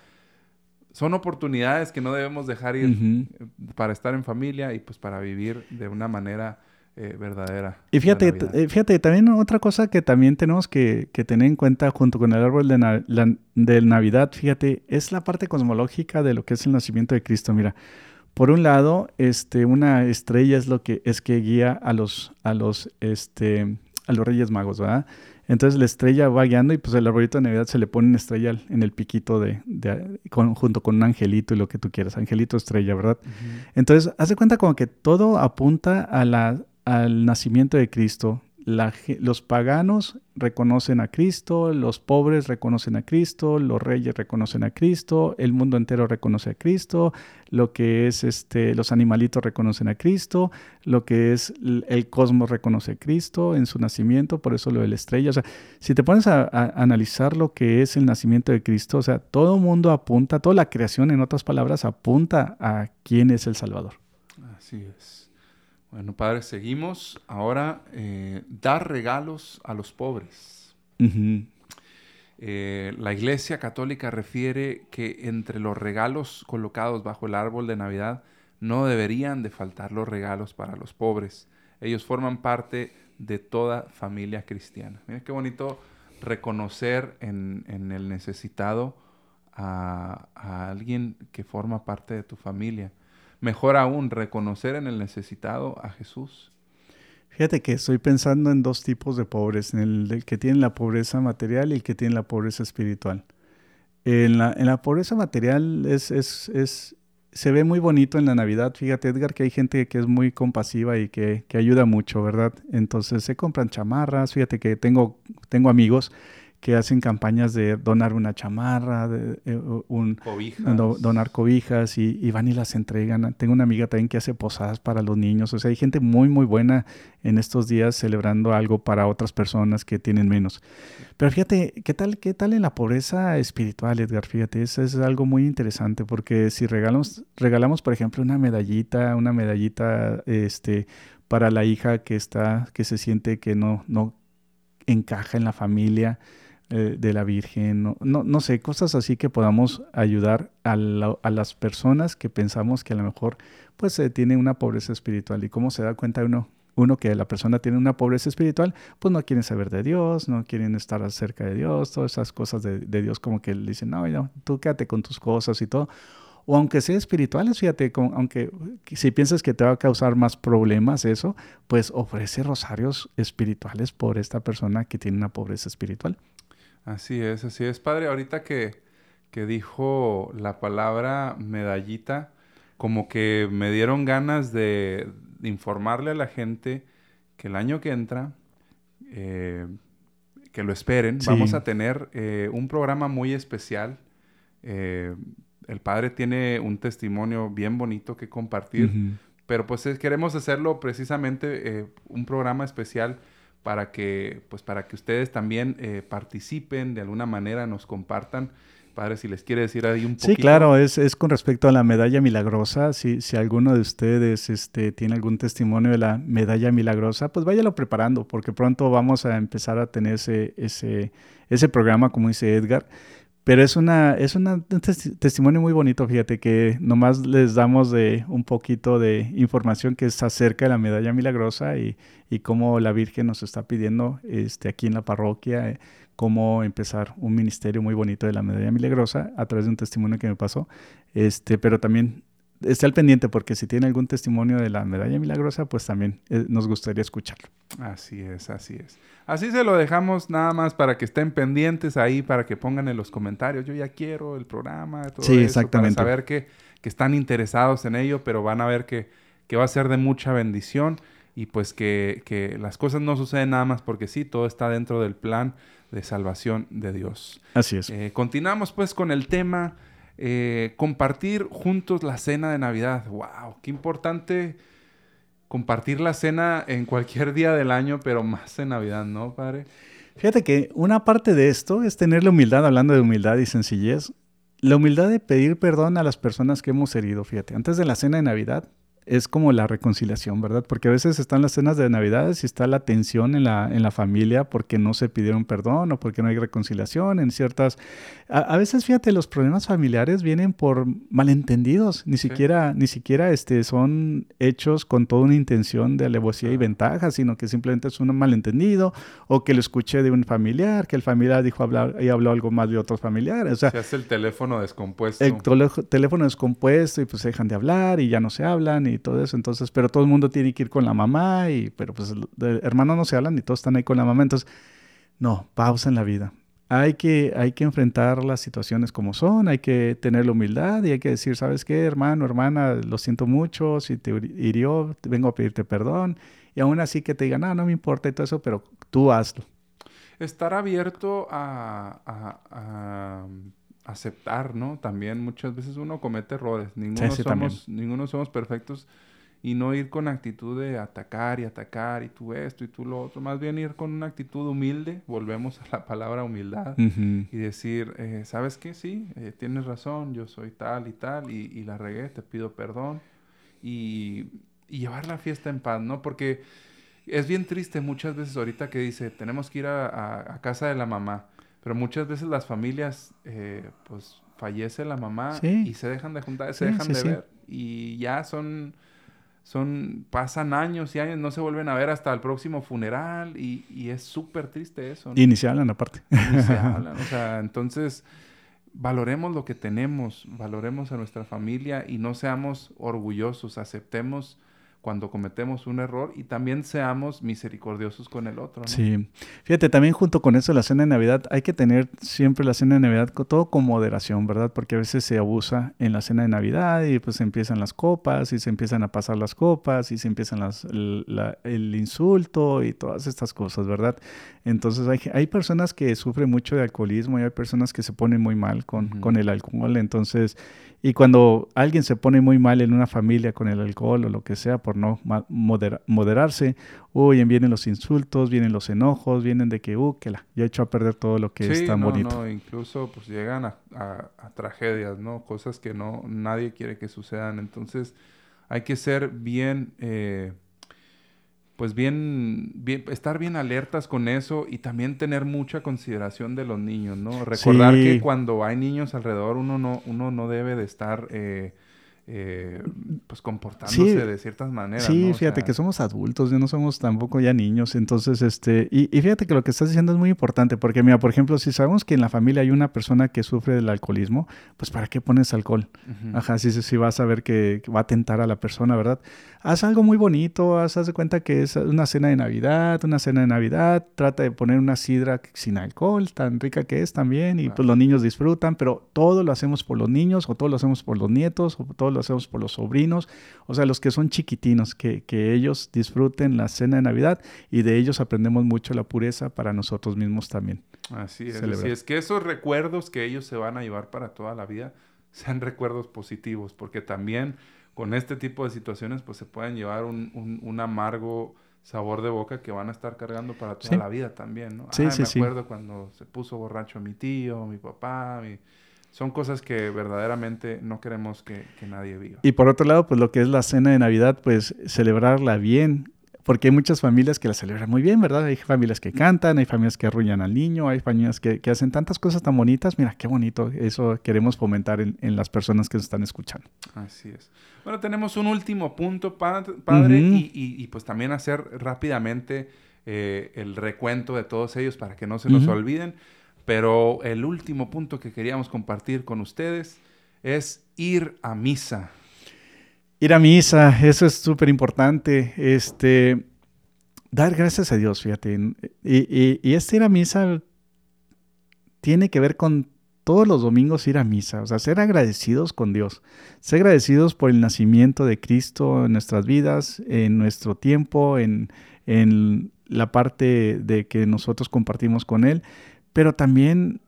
Speaker 1: son oportunidades que no debemos dejar ir para estar en familia y pues para vivir de una manera eh, verdadera.
Speaker 3: Y fíjate, eh, fíjate, también otra cosa que también tenemos que, tener en cuenta junto con el árbol de, de Navidad, fíjate, es la parte cosmológica de lo que es el nacimiento de Cristo. Mira, por un lado, este, una estrella es lo que es que guía a los, a los, este, a los Reyes Magos, ¿verdad? Entonces la estrella va guiando y pues el arbolito de Navidad se le pone una estrella en el piquito de, junto con un angelito y lo que tú quieras, angelito estrella, ¿verdad? Entonces, hace cuenta como que todo apunta a la, al nacimiento de Cristo, los paganos reconocen a Cristo, los pobres reconocen a Cristo, los reyes reconocen a Cristo, el mundo entero reconoce a Cristo, lo que es este, los animalitos reconocen a Cristo, lo que es el cosmos reconoce a Cristo en su nacimiento, por eso lo de la estrella. O sea, si te pones a, analizar lo que es el nacimiento de Cristo, o sea, todo mundo apunta, toda la creación, en otras palabras, apunta a quién es el Salvador.
Speaker 1: Así es. Bueno, Padre, seguimos. Ahora, eh, dar regalos a los pobres. Eh, la Iglesia Católica refiere que entre los regalos colocados bajo el árbol de Navidad no deberían de faltar los regalos para los pobres. Ellos forman parte de toda familia cristiana. Mira qué bonito reconocer en, el necesitado a alguien que forma parte de tu familia. Mejor aún, reconocer en el necesitado a Jesús.
Speaker 3: Fíjate que estoy pensando en dos tipos de pobres, en el, que tiene la pobreza material y el que tiene la pobreza espiritual. En la, en la pobreza material es, es, es, se ve muy bonito en la Navidad. Fíjate, Edgar, que hay gente que es muy compasiva y que, que ayuda mucho, ¿verdad? Entonces se compran chamarras. Fíjate que tengo, tengo amigos que hacen campañas de donar una chamarra, de, eh, un, donar cobijas y, van y las entregan. Tengo una amiga también que hace posadas para los niños. O sea, hay gente muy, muy buena en estos días celebrando algo para otras personas que tienen menos. Pero fíjate, ¿qué tal, qué tal en la pobreza espiritual, Edgar? Fíjate, eso es algo muy interesante porque si regalamos, regalamos, por ejemplo, una medallita, una medallita este, para la hija que está, que se siente que no, no encaja en la familia, eh, de la Virgen, no, no, sé, cosas así que podamos ayudar a, las personas que pensamos que a lo mejor pues eh, tiene una pobreza espiritual y cómo se da cuenta uno uno que la persona tiene una pobreza espiritual, pues no quieren saber de Dios, no quieren estar cerca de Dios, todas esas cosas de, Dios como que le dicen, no, no, tú quédate con tus cosas y todo. O aunque sea espirituales, fíjate, aunque si piensas que te va a causar más problemas eso, pues ofrece rosarios espirituales por esta persona que tiene una pobreza espiritual.
Speaker 1: Así es, así es, padre. Ahorita que, que dijo la palabra medallita, como que me dieron ganas de, informarle a la gente que el año que entra, eh, que lo esperen, vamos a tener eh, un programa muy especial. Eh, el padre tiene un testimonio bien bonito que compartir, pero pues queremos hacerlo precisamente un programa especial para que, pues para que ustedes también eh, participen, de alguna manera nos compartan padre, si les quiere decir ahí un poquito.
Speaker 3: Sí, claro, es, es con respecto a la medalla milagrosa. Si, si alguno de ustedes este, tiene algún testimonio de la medalla milagrosa, pues váyalo preparando, porque pronto vamos a empezar a tener ese, ese, ese programa, como dice Edgar. Pero es, una, es una, un testimonio muy bonito, fíjate, que nomás les damos de un poquito de información que es acerca de la medalla milagrosa y, y cómo la Virgen nos está pidiendo este, aquí en la parroquia, eh, cómo empezar un ministerio muy bonito de la medalla milagrosa a través de un testimonio que me pasó. Este, pero también esté al pendiente porque si tiene algún testimonio de la medalla milagrosa, pues también eh, nos gustaría escucharlo.
Speaker 1: Así es, así es. Así se lo dejamos nada más para que estén pendientes ahí, para que pongan en los comentarios, yo ya quiero el programa, todo
Speaker 3: sí, exactamente.
Speaker 1: para saber que, que, están interesados en ello, pero van a ver que, que va a ser de mucha bendición y pues que, que las cosas no suceden nada más porque sí, todo está dentro del plan de salvación de Dios.
Speaker 3: Así es.
Speaker 1: Eh, continuamos pues con el tema eh, compartir juntos la cena de Navidad. ¡Wow! Qué importante compartir la cena en cualquier día del año, pero más en Navidad, ¿no, padre?
Speaker 3: Fíjate que una parte de esto es tener la humildad, hablando de humildad y sencillez, la humildad de pedir perdón a las personas que hemos herido, fíjate. Antes de la cena de Navidad, es como la reconciliación, ¿verdad? Porque a veces están las cenas de Navidad y está la tensión en la, en la familia porque no se pidieron perdón o porque no hay reconciliación en ciertas... A, veces, fíjate, los problemas familiares vienen por malentendidos, ni siquiera, ni siquiera este, son hechos con toda una intención de alevosía y ventaja, sino que simplemente es un malentendido o que lo escuché de un familiar, que el familiar dijo hablar y habló algo más de otros familiares. O sea,
Speaker 1: se hace el teléfono descompuesto.
Speaker 3: El teléfono descompuesto y pues se dejan de hablar y ya no se hablan y todo eso. Entonces, pero todo el mundo tiene que ir con la mamá y, pero pues hermanos no se hablan y todos están ahí con la mamá. Entonces, no, pausa en la vida. Hay que, hay que enfrentar las situaciones como son, hay que tener la humildad y hay que decir, ¿sabes qué, hermano, hermana? Lo siento mucho, si te hirió, vengo a pedirte perdón. Y aún así que te digan, no, no me importa y todo eso, pero tú hazlo.
Speaker 1: Estar abierto a aceptar, ¿no? También muchas veces uno comete errores. Ninguno, somos, ninguno somos perfectos. Y no ir con actitud de atacar y atacar y tú esto y tú lo otro. Más bien ir con una actitud humilde. Volvemos a la palabra humildad. Y decir, eh, ¿sabes qué? Sí, eh, tienes razón. Yo soy tal y tal y, y la regué. Te pido perdón. Y, y, llevar la fiesta en paz, ¿no? Porque es bien triste muchas veces ahorita que dice, tenemos que ir a, a casa de la mamá pero muchas veces las familias, eh, pues fallece la mamá y se dejan de juntar, se dejan de ver. Y ya son, son, pasan años y años, no se vuelven a ver hasta el próximo funeral y, y es súper triste eso.
Speaker 3: Y ni se hablan aparte.
Speaker 1: Ni se hablan, o sea, entonces valoremos lo que tenemos, valoremos a nuestra familia y no seamos orgullosos, aceptemos cuando cometemos un error y también seamos misericordiosos con el otro.
Speaker 3: Sí, fíjate, también junto con eso la cena de Navidad, hay que tener siempre la cena de Navidad todo con moderación, ¿verdad? Porque a veces se abusa en la cena de Navidad y pues empiezan las copas y se empiezan a pasar las copas y se empiezan las, el, insulto y todas estas cosas, ¿verdad? Entonces hay, hay, personas que sufren mucho de alcoholismo y hay personas que se ponen muy mal con, con el alcohol, entonces y cuando alguien se pone muy mal en una familia con el alcohol o lo que sea por no moderarse, uy, vienen los insultos, vienen los enojos, vienen de que, uh, que la, ya he hecho a perder todo lo que es tan no, bonito.
Speaker 1: No, incluso pues llegan a, a, tragedias, ¿no? Cosas que no nadie quiere que sucedan. Entonces hay que ser bien eh, pues bien, bien, estar bien alertas con eso y también tener mucha consideración de los niños, ¿no? Recordar que cuando hay niños alrededor uno no, uno no debe de estar eh, eh, pues comportándose de ciertas maneras.
Speaker 3: Sí, fíjate que somos adultos, ya no somos tampoco ya niños, entonces, este, y, fíjate que lo que estás diciendo es muy importante, porque mira, por ejemplo, si sabemos que en la familia hay una persona que sufre del alcoholismo, pues ¿para qué pones alcohol? Ajá, si, si vas a ver que, va a tentar a la persona, ¿verdad? Haz algo muy bonito, haz, haz de cuenta que es una cena de Navidad, una cena de Navidad, trata de poner una sidra sin alcohol, tan rica que es también, y pues los niños disfrutan, pero todo lo hacemos por los niños, o todo lo hacemos por los nietos, o todo lo hacemos por los sobrinos, o sea, los que son chiquitinos, que, que ellos disfruten la cena de Navidad y de ellos aprendemos mucho la pureza para nosotros mismos también.
Speaker 1: Así es, así es que esos recuerdos que ellos se van a llevar para toda la vida sean recuerdos positivos, porque también con este tipo de situaciones pues se pueden llevar un, un, amargo sabor de boca que van a estar cargando para toda la vida también, ¿no?
Speaker 3: Sí,
Speaker 1: ah,
Speaker 3: sí,
Speaker 1: me acuerdo cuando se puso borracho mi tío, mi papá, mi son cosas que verdaderamente no queremos que, que nadie viva.
Speaker 3: Y por otro lado, pues lo que es la cena de Navidad, pues celebrarla bien, porque hay muchas familias que la celebran muy bien, ¿verdad? Hay familias que cantan, hay familias que arruinan al niño, hay familias que, que hacen tantas cosas tan bonitas. Mira, qué bonito. Eso queremos fomentar en, en, las personas que nos están escuchando.
Speaker 1: Así es. Bueno, tenemos un último punto, padre, padre uh -huh. y, y, y, pues también hacer rápidamente eh, el recuento de todos ellos para que no se nos uh -huh. olviden. Pero el último punto que queríamos compartir con ustedes es ir a misa.
Speaker 3: Ir a misa, eso es súper importante. Este, dar gracias a Dios, fíjate. Y, y, y, este ir a misa tiene que ver con todos los domingos ir a misa, o sea, ser agradecidos con Dios, ser agradecidos por el nacimiento de Cristo en nuestras vidas, en nuestro tiempo, en, en la parte de que nosotros compartimos con Él, pero también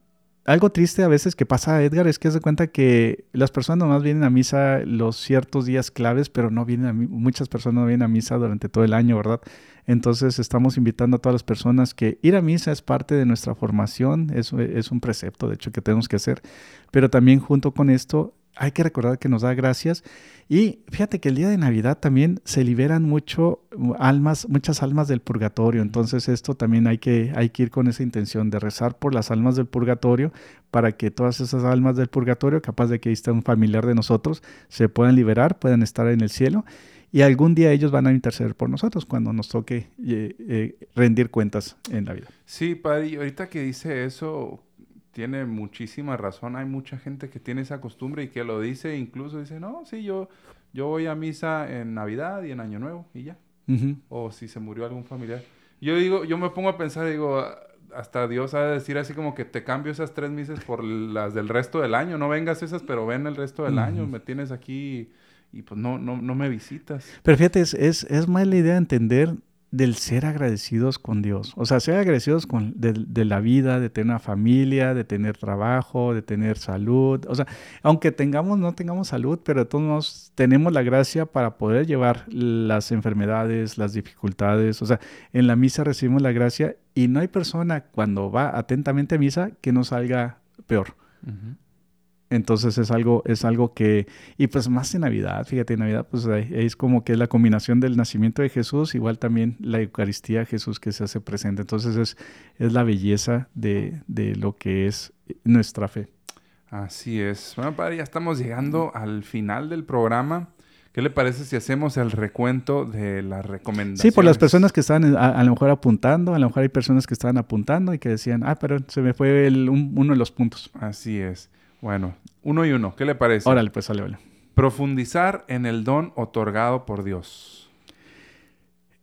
Speaker 3: algo triste a veces que pasa, Edgar, es que se cuenta que las personas nomás vienen a misa los ciertos días claves, pero no vienen a muchas personas no vienen a misa durante todo el año, ¿verdad? Entonces estamos invitando a todas las personas que ir a misa es parte de nuestra formación, es, es un precepto, de hecho, que tenemos que hacer, pero también junto con esto hay que recordar que nos da gracias. Y fíjate que el día de Navidad también se liberan mucho almas, muchas almas del purgatorio. Entonces esto también hay que, hay que ir con esa intención de rezar por las almas del purgatorio para que todas esas almas del purgatorio, capaz de que ahí está un familiar de nosotros, se puedan liberar, puedan estar en el cielo. Y algún día ellos van a interceder por nosotros cuando nos toque eh, eh, rendir cuentas en la vida.
Speaker 1: Sí, padre, y ahorita que dice eso, tiene muchísima razón. Hay mucha gente que tiene esa costumbre y que lo dice, incluso dice, no, sí, yo, yo voy a misa en Navidad y en Año Nuevo y ya. Uh -huh. O si se murió algún familiar. Yo digo, yo me pongo a pensar, digo, hasta Dios ha de decir así como que te cambio esas tres misas por las del resto del año. No vengas esas, pero ven el resto del uh -huh. año. Me tienes aquí y pues no, no, no me visitas.
Speaker 3: Pero fíjate, es, es, es más la idea de entender del ser agradecidos con Dios. O sea, ser agradecidos con, de, la vida, de tener una familia, de tener trabajo, de tener salud. O sea, aunque tengamos, no tengamos salud, pero de todos modos tenemos la gracia para poder llevar las enfermedades, las dificultades. O sea, en la misa recibimos la gracia y no hay persona cuando va atentamente a misa que no salga peor. Entonces es algo, es algo que, y pues más en Navidad, fíjate, en Navidad pues es como que es la combinación del nacimiento de Jesús, igual también la Eucaristía de Jesús que se hace presente. Entonces es, es la belleza de, de lo que es nuestra fe.
Speaker 1: Así es. Bueno, padre, ya estamos llegando al final del programa. ¿Qué le parece si hacemos el recuento de las recomendaciones?
Speaker 3: Sí, por las personas que están a, a, lo mejor apuntando, a lo mejor hay personas que estaban apuntando y que decían, ah, pero se me fue el, un, uno de los puntos.
Speaker 1: Así es. Bueno, uno y uno, ¿qué le parece?
Speaker 3: Órale, pues sale, vale.
Speaker 1: Profundizar en el don otorgado por Dios.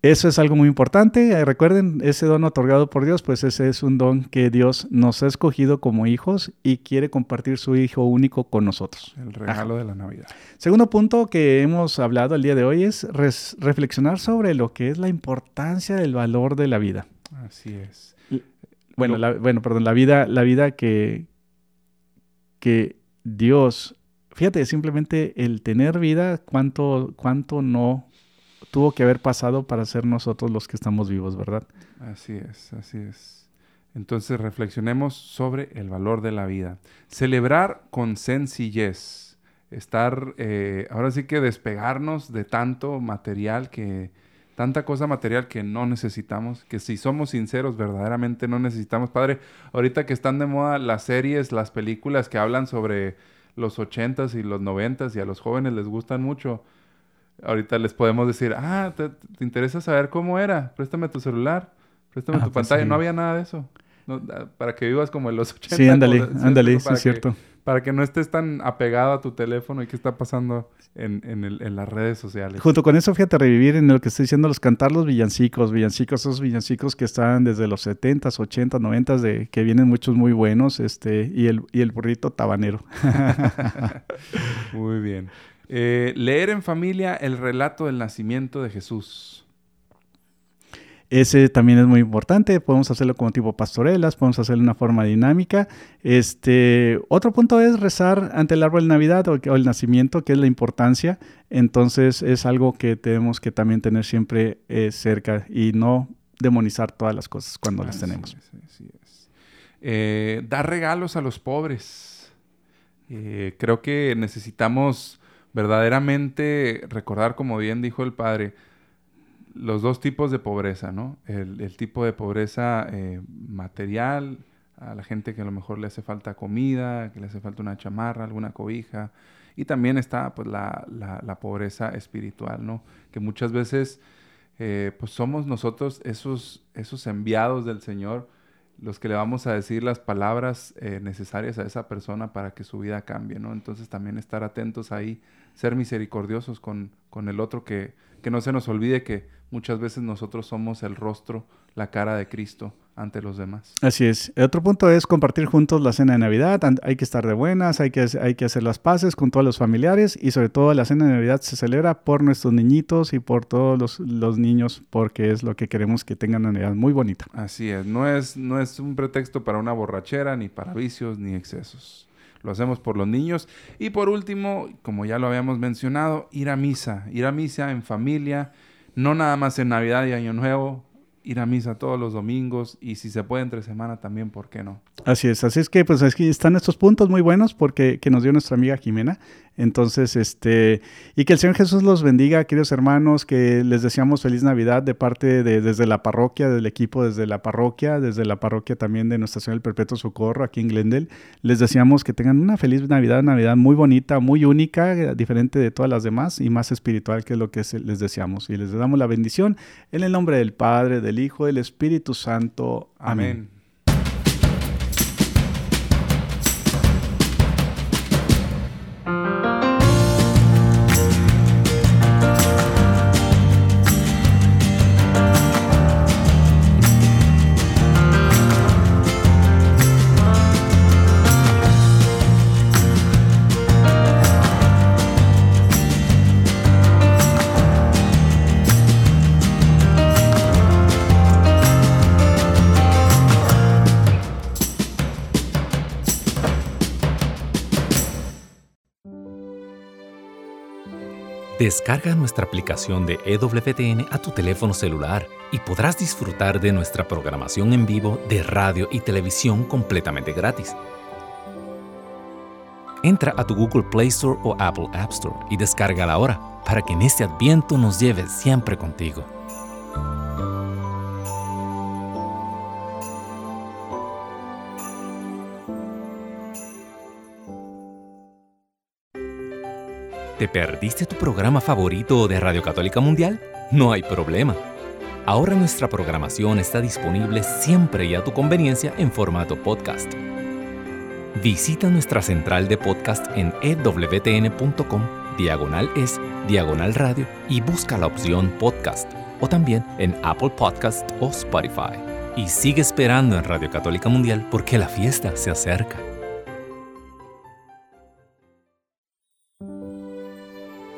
Speaker 3: Eso es algo muy importante. Eh, recuerden, ese don otorgado por Dios, pues ese es un don que Dios nos ha escogido como hijos y quiere compartir su Hijo único con nosotros.
Speaker 1: El regalo Ajá. de la Navidad.
Speaker 3: Segundo punto que hemos hablado el día de hoy es reflexionar sobre lo que es la importancia del valor de la vida.
Speaker 1: Así es.
Speaker 3: Bueno, la, bueno, perdón, la vida, la vida que, que Dios, fíjate, simplemente el tener vida, cuánto, cuánto no tuvo que haber pasado para ser nosotros los que estamos vivos, ¿verdad?
Speaker 1: Así es, así es. Entonces reflexionemos sobre el valor de la vida. Celebrar con sencillez. Estar, eh, ahora sí que despegarnos de tanto material que, tanta cosa material que no necesitamos, que si somos sinceros verdaderamente no necesitamos. Padre, ahorita que están de moda las series, las películas que hablan sobre los ochentas y los noventas y a los jóvenes les gustan mucho, ahorita les podemos decir, ah, ¿te, te interesa saber cómo era? Préstame tu celular, préstame ah, tu pues pantalla. Sí. No había nada de eso. No, para que vivas como en los 80.
Speaker 3: Sí, ándale, ándale, sí, es cierto.
Speaker 1: Para que no estés tan apegado a tu teléfono y qué está pasando en, en, el, en, las redes sociales.
Speaker 3: Junto con eso, fíjate, revivir en lo que estoy diciendo, los cantar los villancicos, villancicos, esos villancicos que están desde los 70s, 80s, 90s, de, que vienen muchos muy buenos, este, y el, y el burrito tabanero.
Speaker 1: muy bien. Eh, leer en familia el relato del nacimiento de Jesús.
Speaker 3: Ese también es muy importante. Podemos hacerlo como tipo pastorelas, podemos hacerlo de una forma dinámica. Este, otro punto es rezar ante el árbol de Navidad o, o, el nacimiento, que es la importancia. Entonces es algo que tenemos que también tener siempre eh, cerca y no demonizar todas las cosas cuando ah, las tenemos.
Speaker 1: Sí, sí, sí es. Eh, dar regalos a los pobres. Eh, creo que necesitamos verdaderamente recordar, como bien dijo el padre, los dos tipos de pobreza, ¿no? El, tipo de pobreza eh, material, a la gente que a lo mejor le hace falta comida, que le hace falta una chamarra, alguna cobija, y también está pues la, la, pobreza espiritual, ¿no? Que muchas veces eh, pues somos nosotros esos, esos enviados del Señor los que le vamos a decir las palabras eh, necesarias a esa persona para que su vida cambie, ¿no? Entonces también estar atentos ahí, ser misericordiosos con, con el otro, que, que no se nos olvide que muchas veces nosotros somos el rostro, la cara de Cristo ante los demás.
Speaker 3: Así es. El otro punto es compartir juntos la cena de Navidad. Hay que estar de buenas, hay que, hay que hacer las paces con todos los familiares y sobre todo la cena de Navidad se celebra por nuestros niñitos y por todos los, los niños porque es lo que queremos que tengan una Navidad muy bonita.
Speaker 1: Así es. No es, no es un pretexto para una borrachera, ni para vicios, ni excesos. Lo hacemos por los niños. Y por último, como ya lo habíamos mencionado, ir a misa. Ir a misa en familia, no nada más en Navidad y Año Nuevo, ir a misa todos los domingos y si se puede entre semana también, ¿por qué no?
Speaker 3: Así es, así es que pues aquí están estos puntos muy buenos porque que nos dio nuestra amiga Jimena. Entonces, este, y que el Señor Jesús los bendiga, queridos hermanos, que les deseamos feliz Navidad de parte de desde la parroquia, del equipo desde la parroquia, desde la parroquia también de Nuestra Señora del Perpetuo Socorro aquí en Glendale. Les deseamos que tengan una feliz Navidad, Navidad muy bonita, muy única, diferente de todas las demás y más espiritual que lo que les deseamos. Y les damos la bendición en el nombre del Padre, del Hijo, del Espíritu Santo. Amén.
Speaker 4: Descarga nuestra aplicación de EWTN a tu teléfono celular y podrás disfrutar de nuestra programación en vivo de radio y televisión completamente gratis. Entra a tu Google Play Store o Apple App Store y descárgala ahora para que en este adviento nos lleves siempre contigo. ¿Te perdiste tu programa favorito de Radio Católica Mundial? No hay problema. Ahora nuestra programación está disponible siempre y a tu conveniencia en formato podcast. Visita nuestra central de podcast en ewtn.com, diagonal es, diagonal radio y busca la opción podcast o también en Apple Podcast o Spotify. Y sigue esperando en Radio Católica Mundial porque la fiesta se acerca.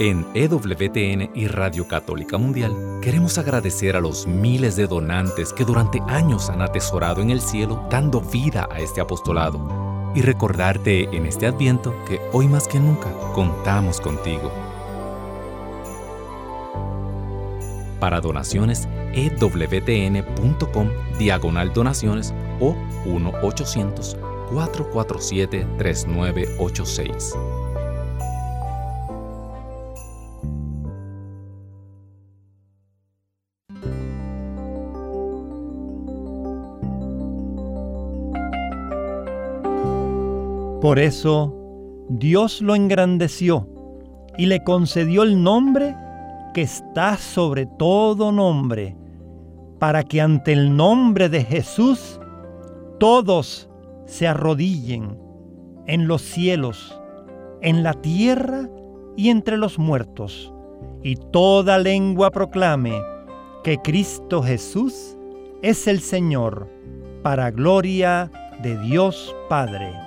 Speaker 4: En EWTN y Radio Católica Mundial queremos agradecer a los miles de donantes que durante años han atesorado en el cielo dando vida a este apostolado y recordarte en este adviento que hoy más que nunca contamos contigo. Para donaciones, ewtn.com diagonal donaciones o 1-800-447-3986.
Speaker 5: Por eso Dios lo engrandeció y le concedió el nombre que está sobre todo nombre, para que ante el nombre de Jesús todos se arrodillen en los cielos, en la tierra y entre los muertos, y toda lengua proclame que Cristo Jesús es el Señor, para gloria de Dios Padre.